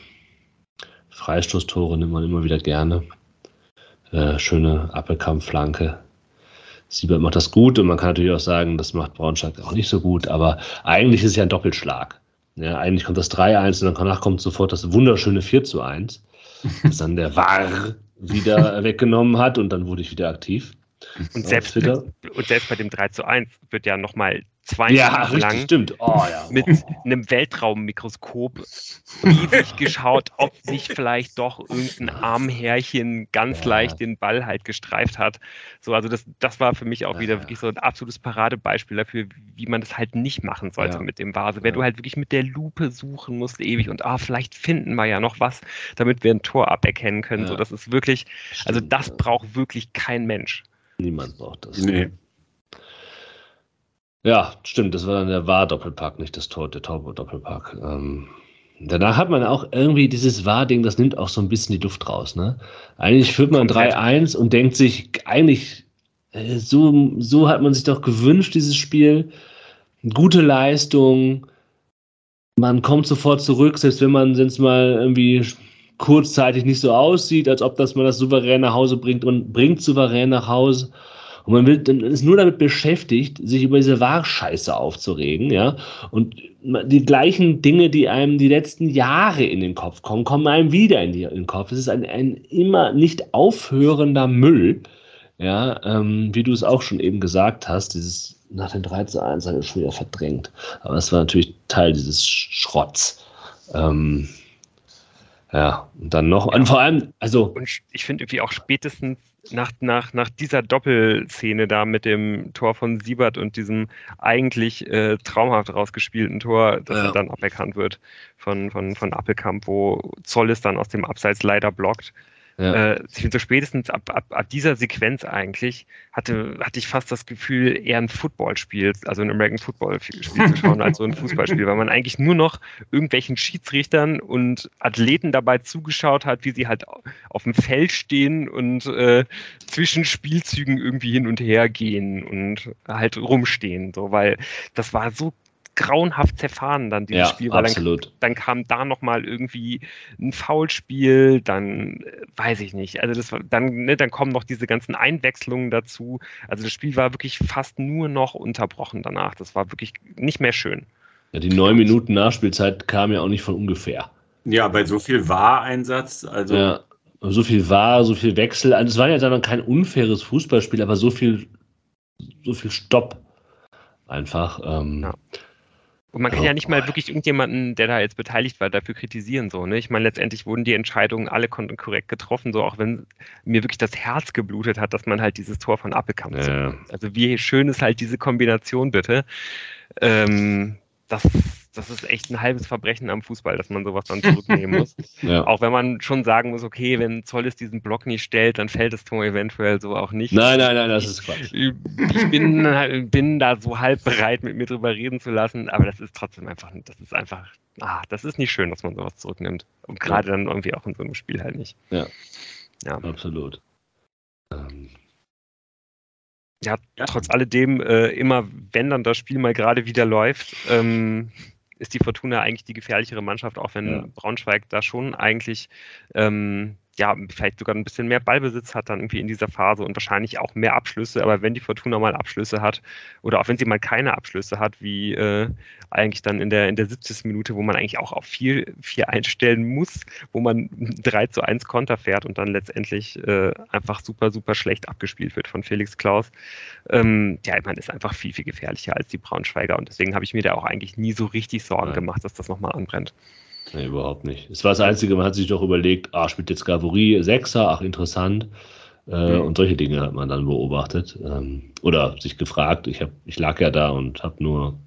B: Freistoßtore nimmt man immer wieder gerne. Äh, schöne Appelkampfflanke. Siebert macht das gut und man kann natürlich auch sagen, das macht Braunschweig auch nicht so gut, aber eigentlich ist es ja ein Doppelschlag. Ja, eigentlich kommt das 3-1 und danach kommt sofort das wunderschöne 4 1, das dann der War wieder [laughs] weggenommen hat und dann wurde ich wieder aktiv.
A: Und selbst, und selbst bei dem 3 zu 1 wird ja nochmal zwei ja, Minuten lang
B: stimmt. Oh, ja.
A: mit einem Weltraummikroskop ewig geschaut, ob sich vielleicht doch irgendein Armhärchen ganz ja. leicht den Ball halt gestreift hat. So, also das, das war für mich auch wieder wirklich so ein absolutes Paradebeispiel dafür, wie man das halt nicht machen sollte mit dem Vase. Wenn du halt wirklich mit der Lupe suchen musst ewig und ah, vielleicht finden wir ja noch was, damit wir ein Tor aberkennen können. So, das ist wirklich, also das braucht wirklich kein Mensch.
B: Niemand braucht das. Nee. Ja, stimmt, das war dann der War-Doppelpack, nicht das Tor, der Tor-Doppelpack. Ähm, danach hat man auch irgendwie dieses Wahrding, das nimmt auch so ein bisschen die Luft raus. Ne? Eigentlich führt man 3-1 und denkt sich, eigentlich, äh, so, so hat man sich doch gewünscht, dieses Spiel. Gute Leistung, man kommt sofort zurück, selbst wenn man es mal irgendwie kurzzeitig nicht so aussieht, als ob das man das souverän nach Hause bringt und bringt souverän nach Hause. Und man dann ist nur damit beschäftigt, sich über diese Wahrscheiße aufzuregen, ja. Und die gleichen Dinge, die einem die letzten Jahre in den Kopf kommen, kommen einem wieder in, die, in den Kopf. Es ist ein, ein immer nicht aufhörender Müll, ja, ähm, wie du es auch schon eben gesagt hast, dieses nach den 3 zu 1 habe ich schon wieder verdrängt. Aber es war natürlich Teil dieses Schrotts. Ähm, ja, und dann noch, und vor allem, also.
A: Und ich finde irgendwie auch spätestens nach, nach, nach dieser Doppelszene da mit dem Tor von Siebert und diesem eigentlich äh, traumhaft rausgespielten Tor, das ja. dann aberkannt wird von, von, von Appelkamp, wo Zollis dann aus dem Abseits leider blockt. Ja. Äh, ich finde so spätestens ab, ab, ab dieser Sequenz eigentlich hatte, hatte ich fast das Gefühl, eher ein Footballspiel, also ein American Football-Spiel zu schauen, als so ein Fußballspiel, weil man eigentlich nur noch irgendwelchen Schiedsrichtern und Athleten dabei zugeschaut hat, wie sie halt auf dem Feld stehen und äh, zwischen Spielzügen irgendwie hin und her gehen und halt rumstehen, so, weil das war so grauenhaft zerfahren dann dieses ja, Spiel, weil absolut. Dann, dann kam da nochmal irgendwie ein Foulspiel, dann äh, weiß ich nicht. Also das war, dann, ne, dann kommen noch diese ganzen Einwechslungen dazu. Also das Spiel war wirklich fast nur noch unterbrochen danach. Das war wirklich nicht mehr schön.
B: Ja, die neun Minuten Nachspielzeit kam ja auch nicht von ungefähr.
C: Ja, bei so viel War-Einsatz, also. Ja,
B: so viel war, so viel Wechsel. Also es war ja dann kein unfaires Fußballspiel, aber so viel, so viel Stopp einfach. Ähm, ja.
A: Und man kann oh, ja nicht mal wirklich irgendjemanden, der da jetzt beteiligt war, dafür kritisieren. So, ne? Ich meine, letztendlich wurden die Entscheidungen alle korrekt getroffen, so auch wenn mir wirklich das Herz geblutet hat, dass man halt dieses Tor von Appelkamp ja. Also wie schön ist halt diese Kombination bitte. Ähm, das das ist echt ein halbes Verbrechen am Fußball, dass man sowas dann zurücknehmen muss. [laughs] ja. Auch wenn man schon sagen muss, okay, wenn Zollis diesen Block nicht stellt, dann fällt das Tor eventuell so auch nicht.
B: Nein, nein, nein, das ist Quatsch.
A: Ich, ich bin, [laughs] bin da so halb bereit, mit mir drüber reden zu lassen, aber das ist trotzdem einfach, das ist einfach, ah, das ist nicht schön, dass man sowas zurücknimmt. Und gerade dann irgendwie auch in so einem Spiel halt nicht.
B: Ja. Ja. Absolut. Ähm,
A: ja, trotz alledem, äh, immer wenn dann das Spiel mal gerade wieder läuft, ähm, ist die Fortuna eigentlich die gefährlichere Mannschaft, auch wenn ja. Braunschweig da schon eigentlich ähm, ja, vielleicht sogar ein bisschen mehr Ballbesitz hat dann irgendwie in dieser Phase und wahrscheinlich auch mehr Abschlüsse. Aber wenn die Fortuna mal Abschlüsse hat oder auch wenn sie mal keine Abschlüsse hat, wie äh, eigentlich dann in der, in der 70. Minute, wo man eigentlich auch auf 4, 4 einstellen muss, wo man [laughs] 3 zu 1 Konter fährt und dann letztendlich äh, einfach super, super schlecht abgespielt wird von Felix Klaus. Ähm, ja, man ist einfach viel, viel gefährlicher als die Braunschweiger und deswegen habe ich mir da auch eigentlich nie so richtig Sorgen gemacht, dass das nochmal anbrennt.
B: Nee, überhaupt nicht. Es war das Einzige, man hat sich doch überlegt, ah, spielt jetzt Gavory Sechser, ach, interessant. Äh, mhm. Und solche Dinge hat man dann beobachtet. Ähm, oder sich gefragt. Ich, hab, ich lag ja da und habe nur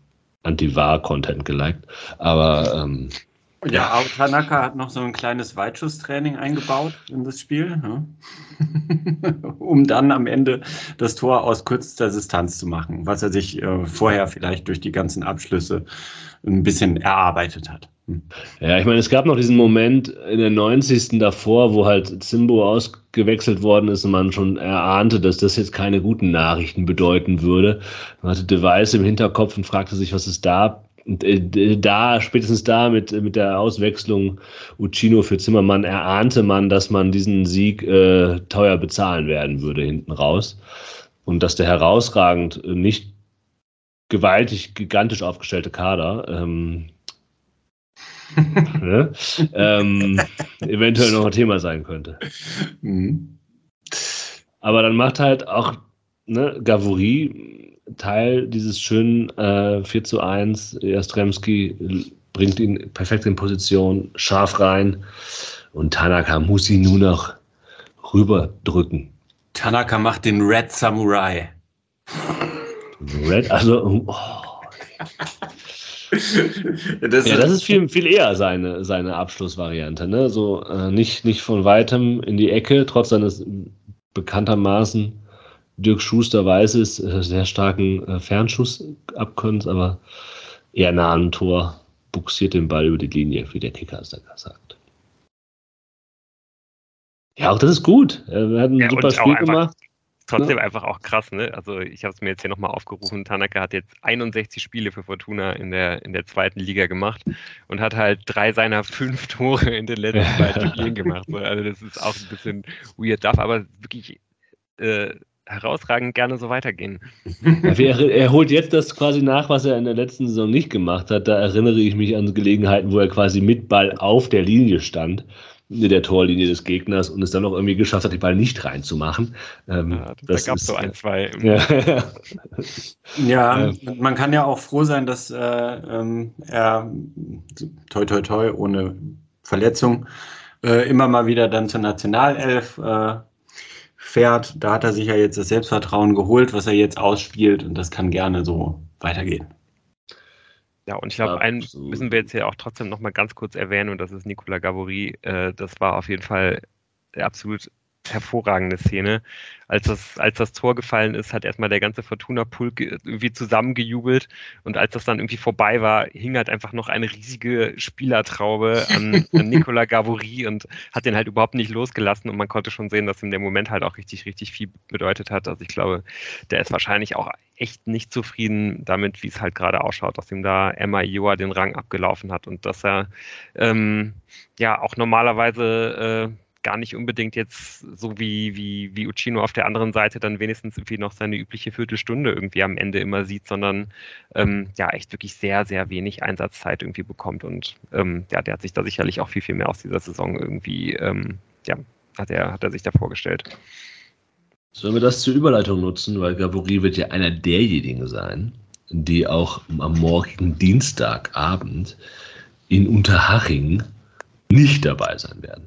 B: Anti-War-Content geliked. Aber ähm,
C: ja, auch Tanaka hat noch so ein kleines Weitschusstraining eingebaut in das Spiel, ne? [laughs] um dann am Ende das Tor aus kürzester Distanz zu machen, was er sich äh, vorher vielleicht durch die ganzen Abschlüsse ein bisschen erarbeitet hat.
B: Hm. Ja, ich meine, es gab noch diesen Moment in der 90. davor, wo halt Zimbo ausgewechselt worden ist und man schon erahnte, dass das jetzt keine guten Nachrichten bedeuten würde. Man hatte Device im Hinterkopf und fragte sich, was ist da und äh, da, spätestens da mit, mit der Auswechslung Uccino für Zimmermann erahnte man, dass man diesen Sieg äh, teuer bezahlen werden würde hinten raus. Und dass der herausragend äh, nicht gewaltig, gigantisch aufgestellte Kader ähm, [laughs] ne, ähm, eventuell noch ein Thema sein könnte. Mhm. Aber dann macht halt auch ne, Gavouri Teil dieses schönen äh, 4 zu 1. Jastremski bringt ihn perfekt in Position, scharf rein. Und Tanaka muss ihn nur noch rüberdrücken.
C: Tanaka macht den Red Samurai.
B: Red, also. Oh. [laughs] das ja, das ist viel, viel eher seine, seine Abschlussvariante. Ne? So äh, nicht, nicht von weitem in die Ecke, trotz seines bekanntermaßen Dirk Schuster weiß es, äh, sehr starken äh, Fernschuss abkönnt, aber eher nah am Tor buxiert den Ball über die Linie, wie der Kicker es da sagt. Ja, auch das ist gut. Er hat ein ja, super Spiel gemacht
A: trotzdem ja. einfach auch krass, ne? Also ich habe es mir jetzt hier nochmal aufgerufen. Tanaka hat jetzt 61 Spiele für Fortuna in der, in der zweiten Liga gemacht und hat halt drei seiner fünf [laughs] Tore in den letzten beiden Spielen [laughs] gemacht. Also das ist auch ein bisschen weird, darf aber wirklich äh, herausragend gerne so weitergehen. [laughs]
B: Er, er, holt jetzt das quasi nach, was er in der letzten Saison nicht gemacht hat. Da erinnere ich mich an Gelegenheiten, wo er quasi mit Ball auf der Linie stand der Torlinie des Gegners und es dann noch irgendwie geschafft hat, die Ball nicht reinzumachen.
A: Ähm, ja, da gab es so ein, zwei. [laughs]
C: Ja, ja man kann ja auch froh sein, dass äh, ähm, er toi toi toi ohne Verletzung äh, immer mal wieder dann zur Nationalelf äh, fährt. Da hat er sich ja jetzt das Selbstvertrauen geholt, was er jetzt ausspielt und das kann gerne so weitergehen.
A: Ja, und ich glaube, einen müssen wir jetzt hier auch trotzdem noch mal ganz kurz erwähnen, und das ist Nicola Gabori. Äh, das war auf jeden Fall absolut hervorragende Szene. Als das, als das Tor gefallen ist, hat erstmal der ganze Fortuna-Pulk irgendwie zusammengejubelt und als das dann irgendwie vorbei war, hing halt einfach noch eine riesige Spielertraube an, [laughs] an Nicola Gavouri und hat den halt überhaupt nicht losgelassen und man konnte schon sehen, dass ihm der Moment halt auch richtig, richtig viel bedeutet hat. Also ich glaube, der ist wahrscheinlich auch echt nicht zufrieden damit, wie es halt gerade ausschaut, dass ihm da Emma Ioa den Rang abgelaufen hat und dass er ähm, ja auch normalerweise äh, gar nicht unbedingt jetzt so wie, wie, wie Uccino auf der anderen Seite dann wenigstens irgendwie noch seine übliche Viertelstunde irgendwie am Ende immer sieht, sondern ähm, ja echt wirklich sehr, sehr wenig Einsatzzeit irgendwie bekommt. Und ähm, ja, der hat sich da sicherlich auch viel, viel mehr aus dieser Saison irgendwie, ähm, ja, hat er, hat er sich da vorgestellt.
B: Sollen wir das zur Überleitung nutzen, weil Gabori wird ja einer derjenigen sein, die auch am morgigen Dienstagabend in Unterhaching nicht dabei sein werden.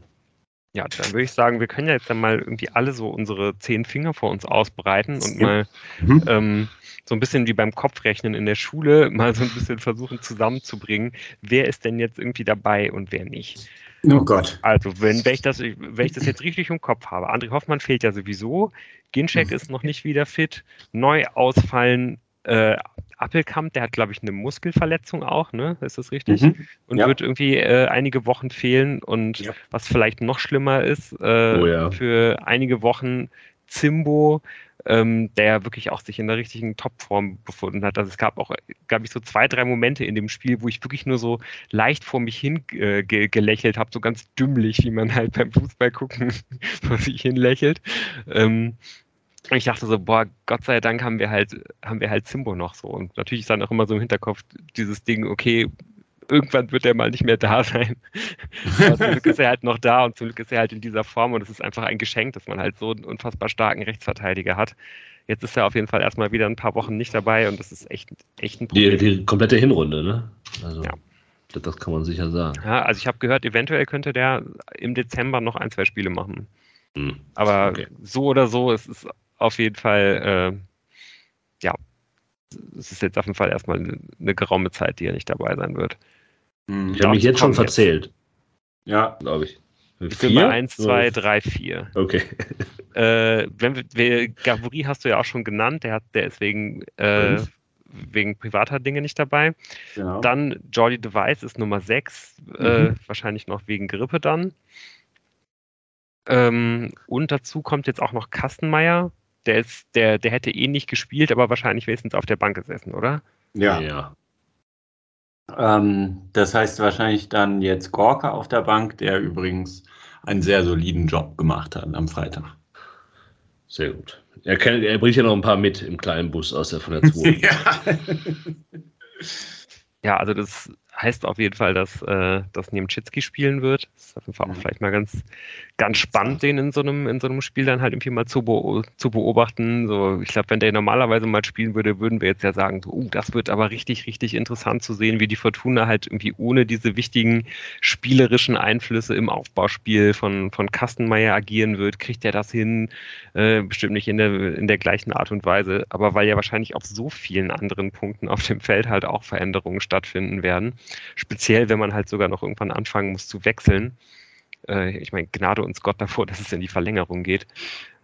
A: Ja, dann würde ich sagen, wir können ja jetzt dann mal irgendwie alle so unsere zehn Finger vor uns ausbreiten und mal mhm. ähm, so ein bisschen wie beim Kopfrechnen in der Schule [laughs] mal so ein bisschen versuchen zusammenzubringen, wer ist denn jetzt irgendwie dabei und wer nicht.
C: Oh Gott.
A: Also, wenn, wenn, ich das, wenn ich das jetzt richtig im Kopf habe, André Hoffmann fehlt ja sowieso, Ginczek mhm. ist noch nicht wieder fit, neu ausfallen äh, Appelkamp, der hat, glaube ich, eine Muskelverletzung auch, ne? Ist das richtig? Mhm. Und ja. wird irgendwie äh, einige Wochen fehlen. Und ja. was vielleicht noch schlimmer ist, äh, oh, ja. für einige Wochen Zimbo, ähm, der wirklich auch sich in der richtigen Topform befunden hat. Also es gab auch, glaube ich, so zwei, drei Momente in dem Spiel, wo ich wirklich nur so leicht vor mich hin äh, ge gelächelt habe, so ganz dümmlich, wie man halt beim Fußball gucken [laughs] vor sich hin lächelt. Ähm, ich dachte so, boah, Gott sei Dank haben wir halt, haben wir halt Simbo noch so. Und natürlich ist dann auch immer so im Hinterkopf dieses Ding, okay, irgendwann wird er mal nicht mehr da [laughs] sein. Aber zum Glück ist er halt noch da und zum Glück ist er halt in dieser Form und es ist einfach ein Geschenk, dass man halt so einen unfassbar starken Rechtsverteidiger hat. Jetzt ist er auf jeden Fall erstmal wieder ein paar Wochen nicht dabei und das ist echt, echt ein
B: Problem. Die, die komplette Hinrunde, ne? Also, ja. Das kann man sicher sagen.
A: Ja, also ich habe gehört, eventuell könnte der im Dezember noch ein, zwei Spiele machen. Hm. Aber okay. so oder so, es ist auf jeden Fall, äh, ja, es ist jetzt auf jeden Fall erstmal eine, eine geraume Zeit, die er nicht dabei sein wird.
B: Hm. Ich habe mich jetzt schon verzählt. Jetzt.
C: Ja, glaube ich.
A: Ich bin bei 1, 2, 3, 4.
B: Okay.
A: Äh, wenn wir, Gavuri hast du ja auch schon genannt, der, hat, der ist wegen, äh, wegen privater Dinge nicht dabei. Genau. Dann Jordi Device ist Nummer 6, äh, mhm. äh, wahrscheinlich noch wegen Grippe dann. Ähm, und dazu kommt jetzt auch noch Kastenmeier, der, ist, der, der hätte eh nicht gespielt, aber wahrscheinlich wenigstens auf der Bank gesessen, oder?
C: Ja. ja. Ähm, das heißt wahrscheinlich dann jetzt Gorka auf der Bank, der übrigens einen sehr soliden Job gemacht hat am Freitag.
B: Sehr gut. Er, kann, er bringt ja noch ein paar mit im kleinen Bus aus der von der 2. [laughs]
A: ja. ja, also das heißt auf jeden Fall, dass, äh, dass Niemczycki spielen wird. Das ist auf jeden Fall auch mhm. vielleicht mal ganz, ganz spannend, den in so einem, in so einem Spiel dann halt irgendwie mal zu, zu beobachten. So, ich glaube, wenn der normalerweise mal spielen würde, würden wir jetzt ja sagen, so, uh, das wird aber richtig, richtig interessant zu sehen, wie die Fortuna halt irgendwie ohne diese wichtigen spielerischen Einflüsse im Aufbauspiel von, von Kastenmeier agieren wird. Kriegt er das hin? Äh, bestimmt nicht in der, in der gleichen Art und Weise, aber weil ja wahrscheinlich auf so vielen anderen Punkten auf dem Feld halt auch Veränderungen stattfinden werden. Speziell, wenn man halt sogar noch irgendwann anfangen muss zu wechseln. Äh, ich meine, Gnade uns Gott davor, [laughs] dass es in die Verlängerung geht.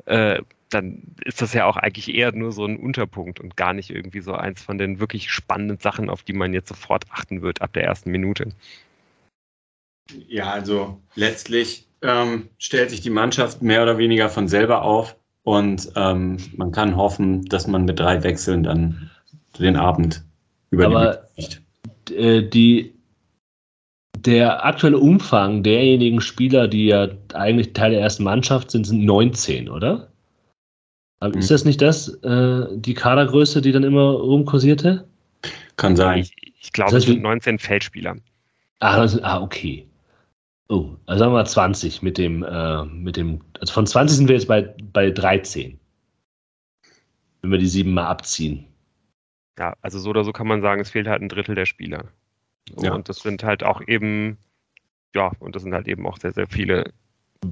A: Äh, dann ist das ja auch eigentlich eher nur so ein Unterpunkt und gar nicht irgendwie so eins von den wirklich spannenden Sachen, auf die man jetzt sofort achten wird ab der ersten Minute.
C: Ja, also letztlich ähm, stellt sich die Mannschaft mehr oder weniger von selber auf und ähm, man kann hoffen, dass man mit drei Wechseln dann den Abend
B: überlebt. Aber äh, die, der aktuelle Umfang derjenigen Spieler, die ja eigentlich Teil der ersten Mannschaft sind, sind 19, oder? Mhm. Ist das nicht das, äh, die Kadergröße, die dann immer rumkursierte?
A: Kann sein. Ich, ich glaube, das heißt, es sind 19 Feldspieler.
B: Ah, also, ah, okay. Oh, also sagen wir mal 20 mit dem, äh, mit dem, also von 20 sind wir jetzt bei, bei 13. Wenn wir die sieben mal abziehen.
A: Ja, also so oder so kann man sagen, es fehlt halt ein Drittel der Spieler. So, ja. Und das sind halt auch eben, ja, und das sind halt eben auch sehr, sehr viele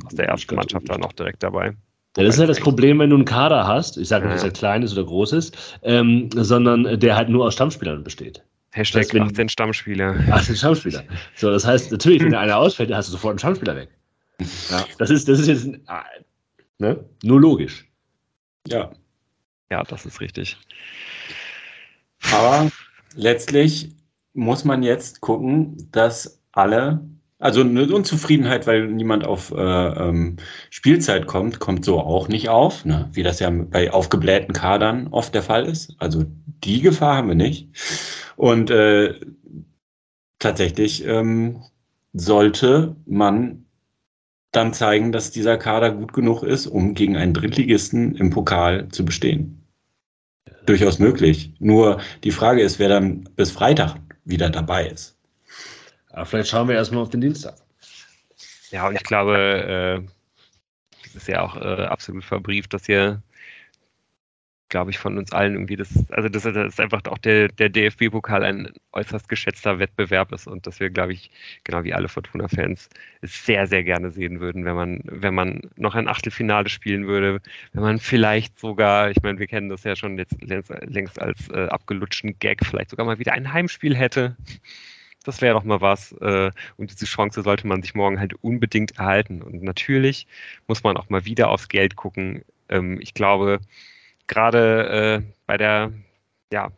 A: aus der ersten Mannschaft da noch direkt dabei.
B: Ja, das ist halt das Problem, wenn du einen Kader hast, ich sage nicht, dass er klein ist oder groß ist, ähm, sondern der halt nur aus Stammspielern besteht.
A: Hashtag das heißt, 18 Stammspieler. [laughs]
B: 18 Stammspieler. So, das heißt, natürlich, wenn einer ausfällt, dann hast du sofort einen Stammspieler weg. Ja. Das ist, das ist jetzt ne? nur logisch.
A: Ja. Ja, das ist richtig.
C: Aber letztlich muss man jetzt gucken, dass alle also eine Unzufriedenheit, weil niemand auf äh, ähm, Spielzeit kommt, kommt so auch nicht auf, ne? wie das ja bei aufgeblähten Kadern oft der Fall ist. Also die Gefahr haben wir nicht. Und äh, tatsächlich ähm, sollte man dann zeigen, dass dieser Kader gut genug ist, um gegen einen Drittligisten im Pokal zu bestehen. Durchaus möglich. Nur die Frage ist, wer dann bis Freitag wieder dabei ist.
B: Aber vielleicht schauen wir erstmal auf den Dienstag.
A: Ja, und ich glaube, äh, das ist ja auch äh, absolut verbrieft, dass hier, glaube ich, von uns allen irgendwie das, also das, das ist einfach auch der, der DFB-Pokal ein äußerst geschätzter Wettbewerb ist und dass wir, glaube ich, genau wie alle Fortuna-Fans es sehr, sehr gerne sehen würden, wenn man, wenn man noch ein Achtelfinale spielen würde, wenn man vielleicht sogar, ich meine, wir kennen das ja schon jetzt längst, längst als äh, abgelutschten Gag, vielleicht sogar mal wieder ein Heimspiel hätte. Das wäre doch mal was. Äh, und diese Chance sollte man sich morgen halt unbedingt erhalten. Und natürlich muss man auch mal wieder aufs Geld gucken. Ähm, ich glaube, gerade äh, bei der, ja,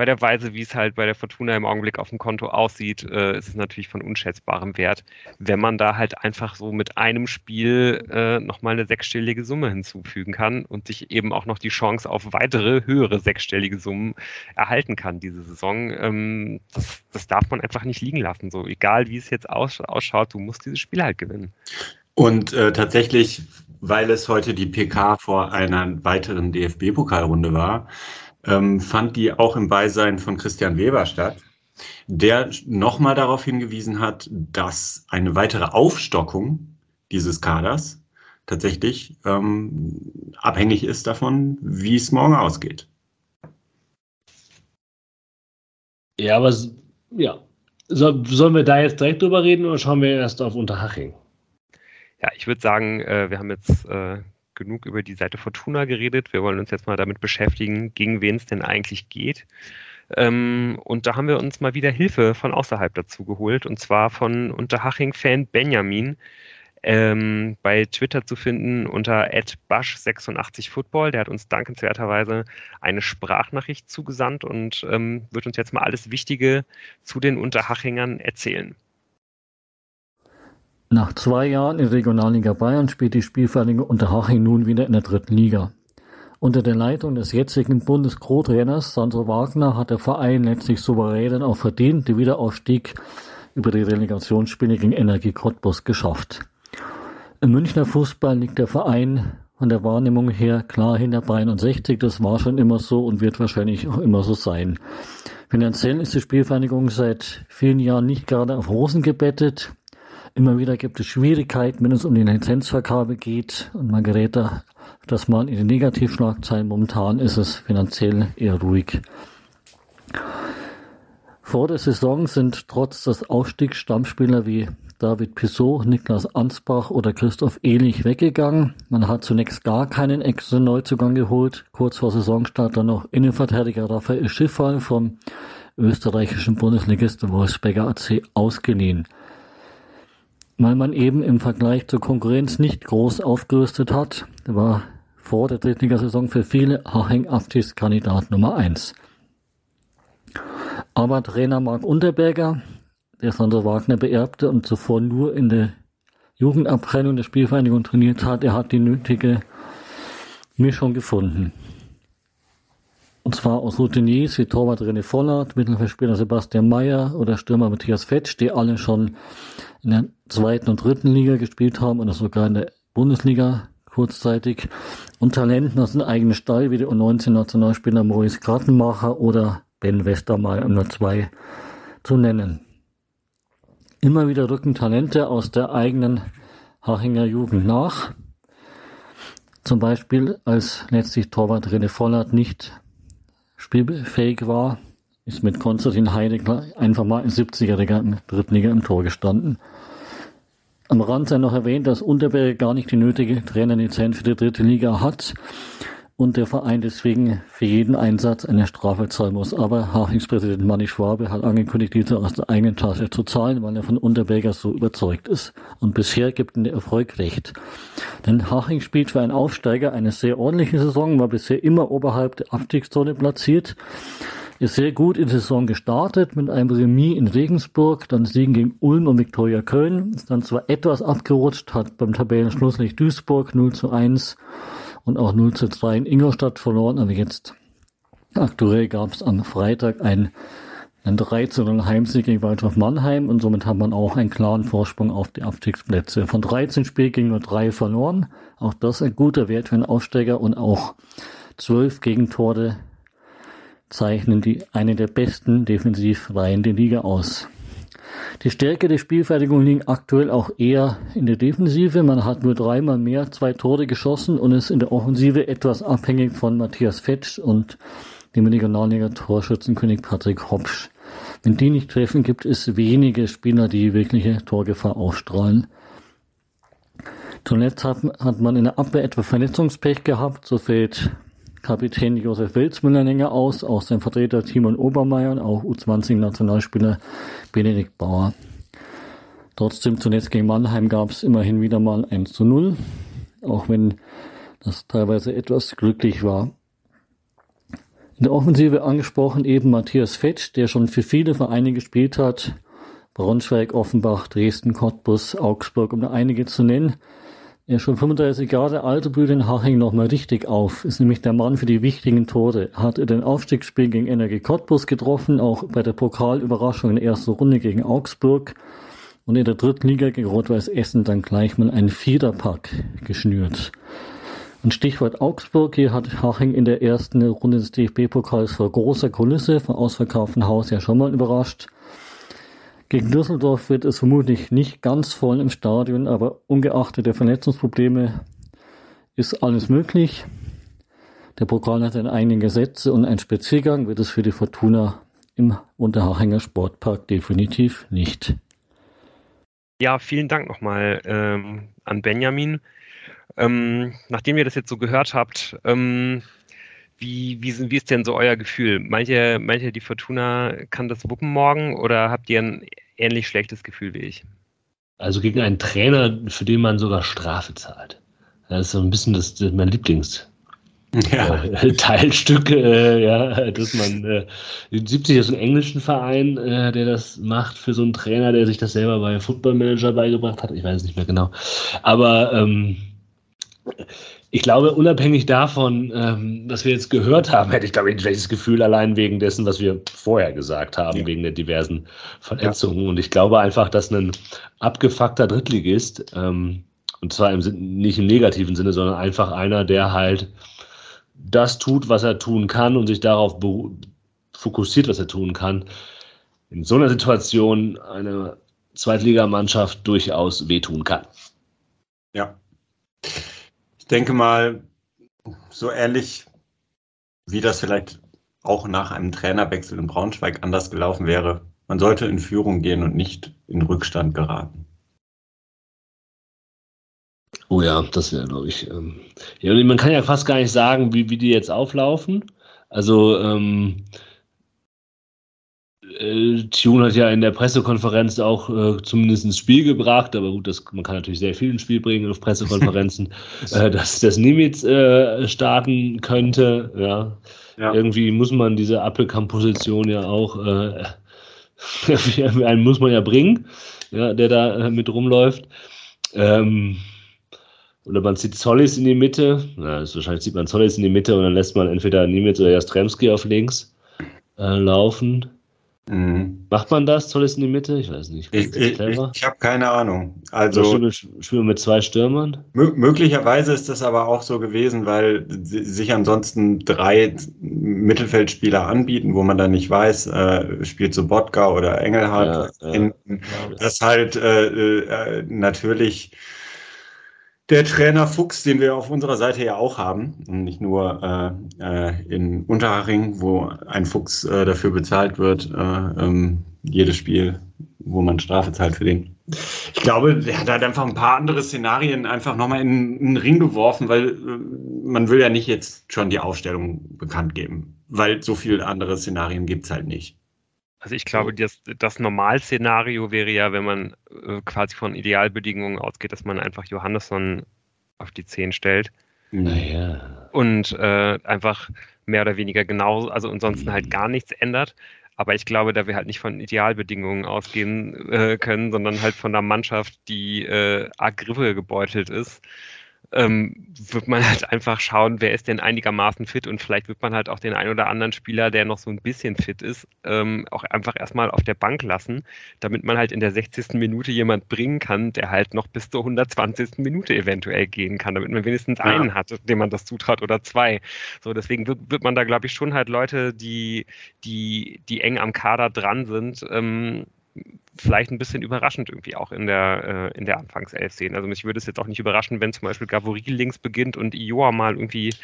A: bei der Weise, wie es halt bei der Fortuna im Augenblick auf dem Konto aussieht, äh, ist es natürlich von unschätzbarem Wert, wenn man da halt einfach so mit einem Spiel äh, nochmal eine sechsstellige Summe hinzufügen kann und sich eben auch noch die Chance auf weitere höhere sechsstellige Summen erhalten kann diese Saison. Ähm, das, das darf man einfach nicht liegen lassen. So egal wie es jetzt aus, ausschaut, du musst dieses Spiel halt gewinnen.
C: Und äh, tatsächlich, weil es heute die PK vor einer weiteren DFB-Pokalrunde war, ähm, fand die auch im Beisein von Christian Weber statt, der nochmal darauf hingewiesen hat, dass eine weitere Aufstockung dieses Kaders tatsächlich ähm, abhängig ist davon, wie es morgen ausgeht.
B: Ja, aber ja. So, sollen wir da jetzt direkt drüber reden oder schauen wir erst auf Unterhaching?
A: Ja, ich würde sagen, äh, wir haben jetzt äh, genug über die Seite Fortuna geredet. Wir wollen uns jetzt mal damit beschäftigen, gegen wen es denn eigentlich geht. Ähm, und da haben wir uns mal wieder Hilfe von außerhalb dazu geholt, und zwar von Unterhaching-Fan Benjamin. Ähm, bei Twitter zu finden unter @bash86football. Der hat uns dankenswerterweise eine Sprachnachricht zugesandt und ähm, wird uns jetzt mal alles Wichtige zu den Unterhachingern erzählen.
D: Nach zwei Jahren in Regionalliga Bayern spielt die Spielvereinigung Unterhaching nun wieder in der dritten Liga. Unter der Leitung des jetzigen Bundes-Co-Trainers Sandro Wagner hat der Verein letztlich souverän auch verdient den Wiederaufstieg über die Relegationsspiele gegen Energie Cottbus geschafft. Im Münchner Fußball liegt der Verein von der Wahrnehmung her klar hinter Bayern und 60. Das war schon immer so und wird wahrscheinlich auch immer so sein. Finanziell ist die Spielvereinigung seit vielen Jahren nicht gerade auf Rosen gebettet. Immer wieder gibt es Schwierigkeiten, wenn es um die Lizenzvergabe geht und man gerät da das mal in die Negativschlagzeilen. Momentan ist es finanziell eher ruhig. Vor der Saison sind trotz des Aufstiegs Stammspieler wie David Pissot, Niklas Ansbach oder Christoph Ehlich weggegangen. Man hat zunächst gar keinen extra Neuzugang geholt. Kurz vor Saisonstart dann noch Innenverteidiger Raphael Schiffall vom österreichischen Bundesligisten Wolfsberger AC ausgeliehen weil man eben im Vergleich zur Konkurrenz nicht groß aufgerüstet hat. war vor der Drittligasaison für viele Haching Abstiegskandidat Nummer 1. Aber Trainer Marc Unterberger, der Sandro Wagner beerbte und zuvor nur in der Jugendabteilung der Spielvereinigung trainiert hat, er hat die nötige Mischung gefunden. Und zwar aus Routiniers wie Torwart René Vollert, Mittelfeldspieler Sebastian Mayer oder Stürmer Matthias Fetsch, die alle schon in der zweiten und dritten Liga gespielt haben oder sogar in der Bundesliga kurzzeitig. Und Talenten aus dem eigenen Stall wie der U19-Nationalspieler Maurice Gartenmacher oder Ben Westermeier, um nur zwei zu nennen. Immer wieder rücken Talente aus der eigenen Hachinger Jugend nach. Zum Beispiel, als letztlich Torwart René Vollert nicht spielfähig war, ist mit Konstantin Heidegger einfach mal in 70er der Drittliga im Tor gestanden. Am Rand sei noch erwähnt, dass Unterberg gar nicht die nötige Trainerlizenz für die dritte Liga hat und der Verein deswegen für jeden Einsatz eine Strafe zahlen muss. Aber Hachings-Präsident Manni Schwabe hat angekündigt, diese aus der eigenen Tasche zu zahlen, weil er von Unterberger so überzeugt ist. Und bisher gibt ihm der Erfolg recht. Denn Haching spielt für einen Aufsteiger eine sehr ordentliche Saison, war bisher immer oberhalb der Abstiegszone platziert, ist sehr gut in die Saison gestartet mit einem Remis in Regensburg, dann Siegen gegen Ulm und Viktoria Köln, ist dann zwar etwas abgerutscht, hat beim Tabellenschluss nicht Duisburg 0 zu 1 und auch 0 zu 2 in Ingolstadt verloren. Aber jetzt aktuell gab es am Freitag ein, ein 3 zu 0 Heimsieg gegen Waldorf Mannheim und somit hat man auch einen klaren Vorsprung auf die Abstiegsplätze. Von 13 Spielen ging nur 3 verloren. Auch das ein guter Wert für einen Aufsteiger und auch 12 Gegentore zeichnen die eine der besten Defensivreihen der Liga aus. Die Stärke der Spielfertigung liegt aktuell auch eher in der Defensive. Man hat nur dreimal mehr zwei Tore geschossen und ist in der Offensive etwas abhängig von Matthias Fetsch und dem Regionalliga Torschützenkönig Patrick Hopsch. Wenn die nicht treffen, gibt es wenige Spieler, die wirkliche Torgefahr ausstrahlen. Zuletzt hat, hat man in der Abwehr etwa Verletzungspech gehabt. So fällt Kapitän Josef Welzmüller länger aus, auch sein Vertreter Timon Obermeier und auch U20-Nationalspieler Benedikt Bauer. Trotzdem zunächst gegen Mannheim gab es immerhin wieder mal 1 zu 0, auch wenn das teilweise etwas glücklich war. In der Offensive angesprochen eben Matthias Fetsch, der schon für viele Vereine gespielt hat. Braunschweig, Offenbach, Dresden, Cottbus, Augsburg, um da einige zu nennen. Er ist schon 35 Jahre alt, blüht in Haching nochmal richtig auf. Ist nämlich der Mann für die wichtigen Tore. Hat den Aufstiegsspiel gegen Energie Cottbus getroffen, auch bei der Pokalüberraschung in der ersten Runde gegen Augsburg. Und in der dritten Liga gegen Rot-Weiß Essen dann gleich mal ein Viererpack geschnürt. Und Stichwort Augsburg, hier hat Haching in der ersten Runde des DFB-Pokals vor großer Kulisse, vor ausverkauftem Haus ja schon mal überrascht. Gegen Düsseldorf wird es vermutlich nicht ganz voll im Stadion, aber ungeachtet der Verletzungsprobleme ist alles möglich. Der Pokal hat seine eigenen Gesetze und ein Spaziergang wird es für die Fortuna im Unterhachinger Sportpark definitiv nicht.
A: Ja, vielen Dank nochmal ähm, an Benjamin. Ähm, nachdem ihr das jetzt so gehört habt, ähm, wie, wie, wie ist denn so euer Gefühl? Meint ihr, die Fortuna kann das wuppen morgen oder habt ihr ein ähnlich schlechtes Gefühl wie ich?
B: Also gegen einen Trainer, für den man sogar Strafe zahlt. Das ist so ein bisschen das, das mein Lieblings. Ja. Äh, [laughs] Teilstück, äh, ja, dass man äh, 70 ist ein englischen Verein, äh, der das macht für so einen Trainer, der sich das selber bei Football Manager beigebracht hat. Ich weiß es nicht mehr genau. Aber ähm, ich glaube, unabhängig davon, ähm, was wir jetzt gehört haben, hätte ich, glaube ich, ein schlechtes Gefühl allein wegen dessen, was wir vorher gesagt haben, ja. wegen der diversen Verletzungen. Ja. Und ich glaube einfach, dass ein abgefuckter Drittligist, ähm, und zwar im, nicht im negativen Sinne, sondern einfach einer, der halt das tut, was er tun kann und sich darauf fokussiert, was er tun kann, in so einer Situation eine Zweitligamannschaft durchaus wehtun kann.
C: Ja, denke mal, so ähnlich wie das vielleicht auch nach einem Trainerwechsel in Braunschweig anders gelaufen wäre. Man sollte in Führung gehen und nicht in Rückstand geraten.
B: Oh ja, das wäre, glaube ich. Ähm, ja, man kann ja fast gar nicht sagen, wie, wie die jetzt auflaufen. Also, ähm, äh, Tune hat ja in der Pressekonferenz auch äh, zumindest ins Spiel gebracht, aber gut, das, man kann natürlich sehr viel ins Spiel bringen auf Pressekonferenzen, [laughs] äh, dass das Nimitz äh, starten könnte. Ja. ja. Irgendwie muss man diese Appelkamp-Position ja auch, äh, [laughs] einen muss man ja bringen, ja, der da äh, mit rumläuft. Ähm, oder man zieht Zollis in die Mitte, ja, wahrscheinlich zieht man Zollis in die Mitte und dann lässt man entweder Nimitz oder Jastremski auf links laufen. Mhm. Macht man das? Soll es in die Mitte? Ich weiß nicht.
C: Ich, ich, ich, habe keine Ahnung. Also
B: spielen mit zwei Stürmern?
C: Möglicherweise ist das aber auch so gewesen, weil sich ansonsten drei Mittelfeldspieler anbieten, wo man dann nicht weiß, äh, spielt so Botka oder Engelhardt. Ja, ja. Das halt äh, äh, natürlich der Trainer Fuchs, den wir auf unserer Seite ja auch haben, und nicht nur äh, äh, in Unterhaching, wo ein Fuchs äh, dafür bezahlt wird, äh, ähm, jedes Spiel, wo man Strafe zahlt für den. Ich glaube, der hat halt einfach ein paar andere Szenarien einfach nochmal in, in den Ring geworfen, weil äh, man will ja nicht jetzt schon die Aufstellung bekannt geben, weil so viele andere Szenarien gibt es halt nicht.
A: Also ich glaube, das, das Normalszenario wäre ja, wenn man äh, quasi von Idealbedingungen ausgeht, dass man einfach Johannesson auf die 10 stellt.
B: Naja.
A: Und äh, einfach mehr oder weniger genau, also ansonsten halt gar nichts ändert. Aber ich glaube, da wir halt nicht von Idealbedingungen ausgehen äh, können, sondern halt von einer Mannschaft, die äh, arg Griffe gebeutelt ist, ähm, wird man halt einfach schauen, wer ist denn einigermaßen fit und vielleicht wird man halt auch den einen oder anderen Spieler, der noch so ein bisschen fit ist, ähm, auch einfach erstmal auf der Bank lassen, damit man halt in der 60. Minute jemand bringen kann, der halt noch bis zur 120. Minute eventuell gehen kann, damit man wenigstens ja. einen hat, dem man das zutraut oder zwei. So, deswegen wird, wird man da, glaube ich, schon halt Leute, die, die, die eng am Kader dran sind, ähm, vielleicht ein bisschen überraschend irgendwie auch in der, äh, in der Anfangself sehen. Also mich würde es jetzt auch nicht überraschen, wenn zum Beispiel Gavori links beginnt und Ioa mal irgendwie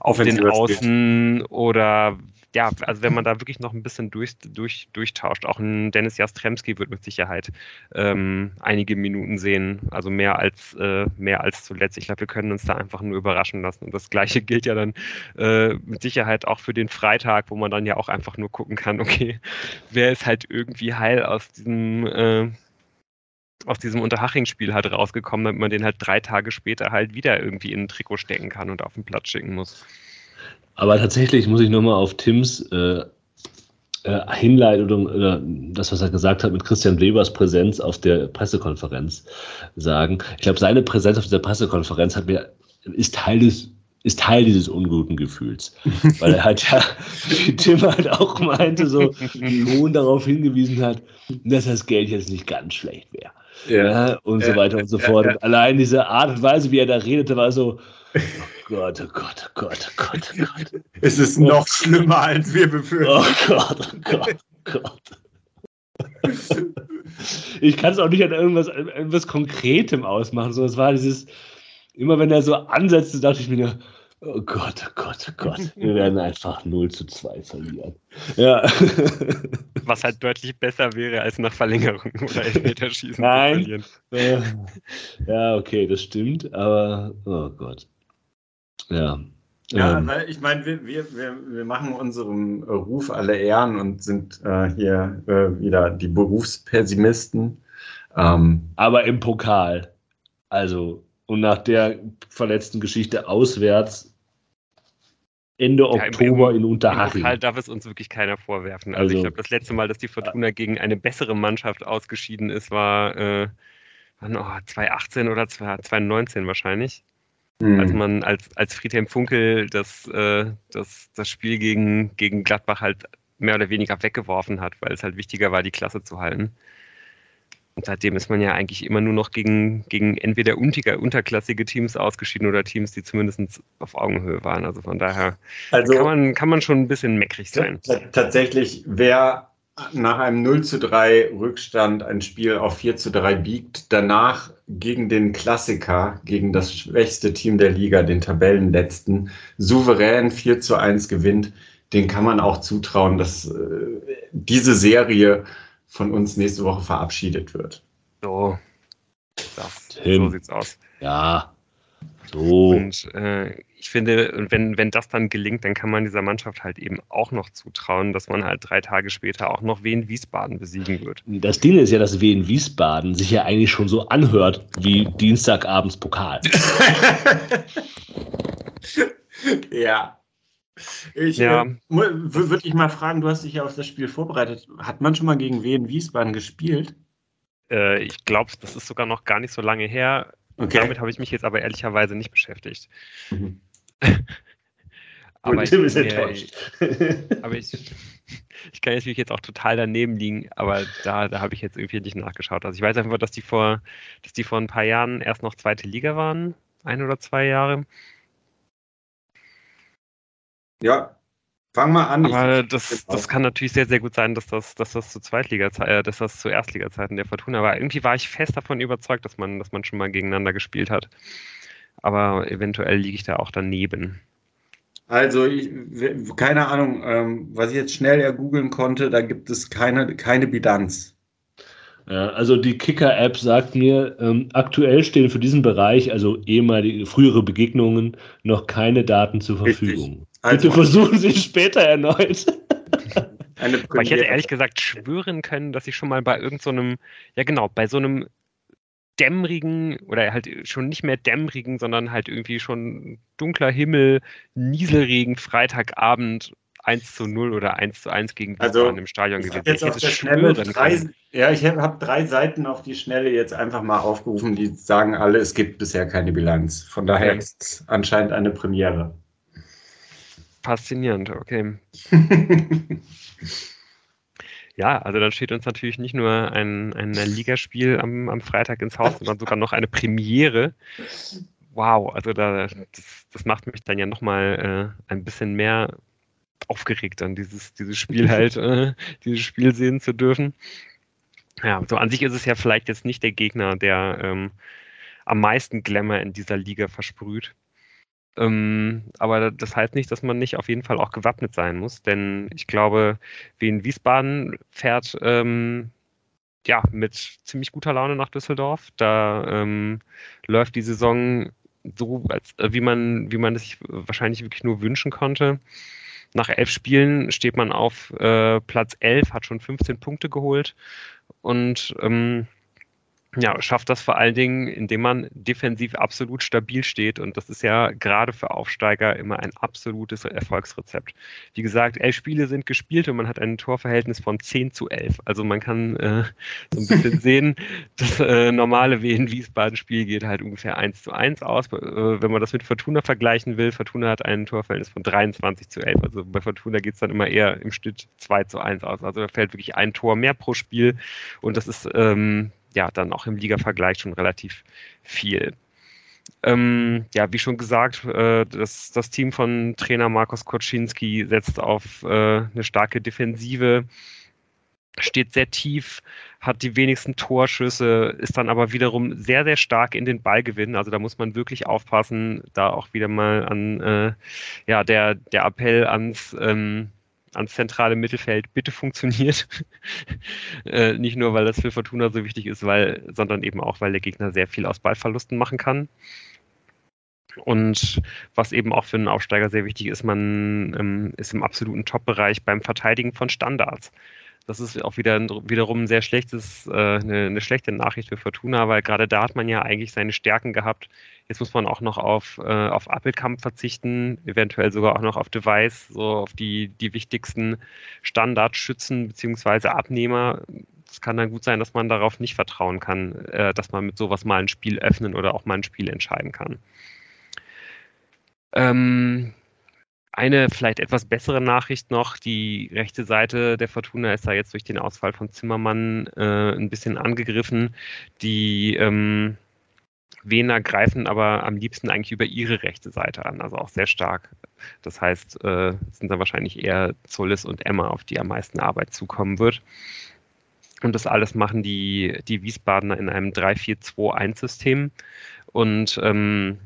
A: auf den Außen oder ja, also wenn man da wirklich noch ein bisschen durch, durch, durchtauscht, auch ein Dennis Jastremski wird mit Sicherheit ähm, einige Minuten sehen, also mehr als, äh, mehr als zuletzt. Ich glaube, wir können uns da einfach nur überraschen lassen. Und das Gleiche [laughs] gilt ja dann äh, mit Sicherheit auch für den Freitag, wo man dann ja auch einfach nur gucken kann, okay, wer ist halt irgendwie heil aus diesem äh, aus diesem Unterhaching-Spiel halt rausgekommen, damit man den halt drei Tage später halt wieder irgendwie in ein Trikot stecken kann und auf den Platz schicken muss.
B: Aber tatsächlich muss ich nochmal auf Tims äh, äh, Hinleitung oder das, was er gesagt hat mit Christian Webers Präsenz auf der Pressekonferenz sagen. Ich glaube, seine Präsenz auf dieser Pressekonferenz hat mir, ist Teil des ist Teil dieses unguten Gefühls. [laughs] Weil er halt ja, wie Tim halt auch meinte, so Lohn darauf hingewiesen hat, dass das Geld jetzt nicht ganz schlecht wäre. Ja. ja. und so weiter und so fort. Und allein diese Art und Weise, wie er da redete, war so, oh Gott, oh Gott, oh Gott, oh Gott, oh Gott.
C: Es ist oh. noch schlimmer, als wir befürchten.
B: Oh Gott, oh Gott, oh Gott. Ich kann es auch nicht an irgendwas, irgendwas Konkretem ausmachen. So, es war dieses, immer wenn er so ansetzte, dachte ich mir, oh Gott, oh Gott, oh Gott, wir werden einfach 0 zu 2 verlieren. Ja.
A: Was halt deutlich besser wäre, als nach Verlängerung oder Elfmeterschießen
B: Nein. zu verlieren. Ja, okay, das stimmt, aber oh Gott. Ja.
C: Ja, ähm, weil ich meine, wir, wir, wir machen unserem Ruf alle Ehren und sind äh, hier äh, wieder die Berufspessimisten.
B: Ähm, aber im Pokal. Also, und nach der verletzten Geschichte auswärts Ende ja, Oktober im, im, in Unterhaching. Im Pokal
A: darf es uns wirklich keiner vorwerfen. Also, also ich glaube, das letzte Mal, dass die Fortuna gegen eine bessere Mannschaft ausgeschieden ist, war äh, wann, oh, 2018 oder 2019 wahrscheinlich. Mhm. Als man als, als Friedhelm Funkel das, äh, das, das Spiel gegen, gegen Gladbach halt mehr oder weniger weggeworfen hat, weil es halt wichtiger war, die Klasse zu halten. Und seitdem ist man ja eigentlich immer nur noch gegen, gegen entweder unter, unterklassige Teams ausgeschieden oder Teams, die zumindest auf Augenhöhe waren. Also von daher also, kann, man, kann man schon ein bisschen meckrig sein.
C: Tatsächlich, wer nach einem 0 zu 3 Rückstand ein Spiel auf 4 zu 3 biegt, danach gegen den Klassiker, gegen das schwächste Team der Liga, den Tabellenletzten, souverän 4 zu 1 gewinnt, den kann man auch zutrauen, dass äh, diese Serie von uns nächste Woche verabschiedet wird.
A: So, das, so sieht's aus.
B: Ja, so.
A: Und äh, ich finde, wenn, wenn das dann gelingt, dann kann man dieser Mannschaft halt eben auch noch zutrauen, dass man halt drei Tage später auch noch Wien Wiesbaden besiegen wird.
B: Das Ding ist ja, dass Wien Wiesbaden sich ja eigentlich schon so anhört wie Dienstagabends Pokal. [laughs]
C: ja. Ich ja. äh, würde ich mal fragen, du hast dich ja auf das Spiel vorbereitet. Hat man schon mal gegen Wien Wiesbaden gespielt?
A: Äh, ich glaube, das ist sogar noch gar nicht so lange her. Okay. Damit habe ich mich jetzt aber ehrlicherweise nicht beschäftigt. Mhm. [laughs] aber, ich, äh, [laughs] aber ich, ich kann natürlich jetzt auch total daneben liegen, aber da, da habe ich jetzt irgendwie nicht nachgeschaut. Also ich weiß einfach, dass die vor, dass die vor ein paar Jahren erst noch zweite Liga waren, ein oder zwei Jahre.
C: Ja, fang mal an.
A: Aber das, das kann natürlich sehr, sehr gut sein, dass das, dass das zu Zweitliga, äh, dass das zu Erstliga-Zeiten der Fortuna war. Irgendwie war ich fest davon überzeugt, dass man, dass man schon mal gegeneinander gespielt hat. Aber eventuell liege ich da auch daneben.
C: Also, ich, keine Ahnung, ähm, was ich jetzt schnell ergoogeln konnte, da gibt es keine, keine Bilanz.
B: Ja, also die Kicker-App sagt mir, ähm, aktuell stehen für diesen Bereich, also ehemalige, frühere Begegnungen, noch keine Daten zur Verfügung. Also, Bitte versuchen Sie später erneut.
A: Aber ich hätte ehrlich gesagt schwören können, dass ich schon mal bei irgendeinem, so ja genau, bei so einem dämmerigen oder halt schon nicht mehr dämmerigen, sondern halt irgendwie schon dunkler Himmel, Nieselregen, Freitagabend 1 zu 0 oder 1 zu 1 gegen
C: also, im Stadion gewesen. Jetzt ich auf der Schnelle drei, ja, ich habe drei Seiten auf die Schnelle jetzt einfach mal aufgerufen, die sagen alle, es gibt bisher keine Bilanz. Von daher okay. ist es anscheinend eine Premiere.
A: Faszinierend, okay. [laughs] ja, also dann steht uns natürlich nicht nur ein, ein Ligaspiel am, am Freitag ins Haus, sondern sogar noch eine Premiere. Wow, also da, das, das macht mich dann ja nochmal äh, ein bisschen mehr aufgeregt, dann dieses, dieses Spiel [laughs] halt, äh, dieses Spiel sehen zu dürfen. Ja, so an sich ist es ja vielleicht jetzt nicht der Gegner, der ähm, am meisten Glamour in dieser Liga versprüht. Ähm, aber das heißt nicht, dass man nicht auf jeden Fall auch gewappnet sein muss, denn ich glaube, Wien Wiesbaden fährt ähm, ja mit ziemlich guter Laune nach Düsseldorf. Da ähm, läuft die Saison so, als, äh, wie man wie man es sich wahrscheinlich wirklich nur wünschen konnte. Nach elf Spielen steht man auf äh, Platz elf, hat schon 15 Punkte geholt und ähm, ja, schafft das vor allen Dingen, indem man defensiv absolut stabil steht. Und das ist ja gerade für Aufsteiger immer ein absolutes Erfolgsrezept. Wie gesagt, elf Spiele sind gespielt und man hat ein Torverhältnis von 10 zu 11. Also man kann äh, so ein bisschen [laughs] sehen, das äh, normale Wien-Wiesbaden-Spiel geht halt ungefähr 1 zu 1 aus. Äh, wenn man das mit Fortuna vergleichen will, Fortuna hat ein Torverhältnis von 23 zu 11. Also bei Fortuna geht es dann immer eher im Schnitt 2 zu 1 aus. Also da fällt wirklich ein Tor mehr pro Spiel. Und das ist ähm, ja dann auch im Liga-Vergleich schon relativ viel. Ähm, ja, wie schon gesagt, äh, das, das Team von Trainer Markus Koczynski setzt auf äh, eine starke Defensive, steht sehr tief, hat die wenigsten Torschüsse, ist dann aber wiederum sehr, sehr stark in den Ballgewinn. Also da muss man wirklich aufpassen, da auch wieder mal an äh, ja, der, der Appell ans ähm, ans zentrale Mittelfeld bitte funktioniert. [laughs] äh, nicht nur, weil das für Fortuna so wichtig ist, weil, sondern eben auch, weil der Gegner sehr viel aus Ballverlusten machen kann. Und was eben auch für einen Aufsteiger sehr wichtig ist, man ähm, ist im absoluten Top-Bereich beim Verteidigen von Standards. Das ist auch wieder wiederum ein sehr schlechtes, äh, eine, eine, schlechte Nachricht für Fortuna, weil gerade da hat man ja eigentlich seine Stärken gehabt. Jetzt muss man auch noch auf, äh, auf Appelkamp verzichten, eventuell sogar auch noch auf Device, so auf die, die wichtigsten Standardschützen bzw. Abnehmer. Es kann dann gut sein, dass man darauf nicht vertrauen kann, äh, dass man mit sowas mal ein Spiel öffnen oder auch mal ein Spiel entscheiden kann. Ähm, eine vielleicht etwas bessere Nachricht noch, die rechte Seite der Fortuna ist da jetzt durch den Ausfall von Zimmermann äh, ein bisschen angegriffen. Die ähm, Wiener greifen aber am liebsten eigentlich über ihre rechte Seite an, also auch sehr stark. Das heißt, äh, sind dann wahrscheinlich eher Zollis und Emma, auf die am meisten Arbeit zukommen wird. Und das alles machen die, die Wiesbadener in einem 3-4-2-1-System. Und ähm,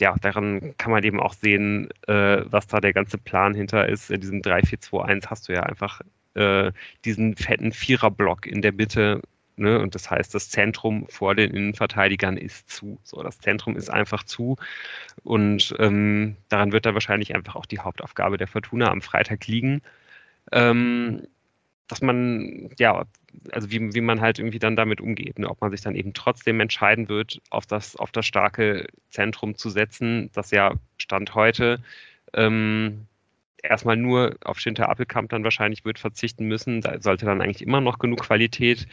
A: ja, daran kann man eben auch sehen, äh, was da der ganze Plan hinter ist. In diesem 3-4-2-1 hast du ja einfach äh, diesen fetten Viererblock in der Mitte Ne? Und das heißt, das Zentrum vor den Innenverteidigern ist zu. So, das Zentrum ist einfach zu. Und ähm, daran wird da wahrscheinlich einfach auch die Hauptaufgabe der Fortuna am Freitag liegen. Ähm, dass man, ja, also wie, wie man halt irgendwie dann damit umgeht, ne? ob man sich dann eben trotzdem entscheiden wird, auf das, auf das starke Zentrum zu setzen, das ja Stand heute ähm, erstmal nur auf Schinter Appelkamp dann wahrscheinlich wird verzichten müssen. Da sollte dann eigentlich immer noch genug Qualität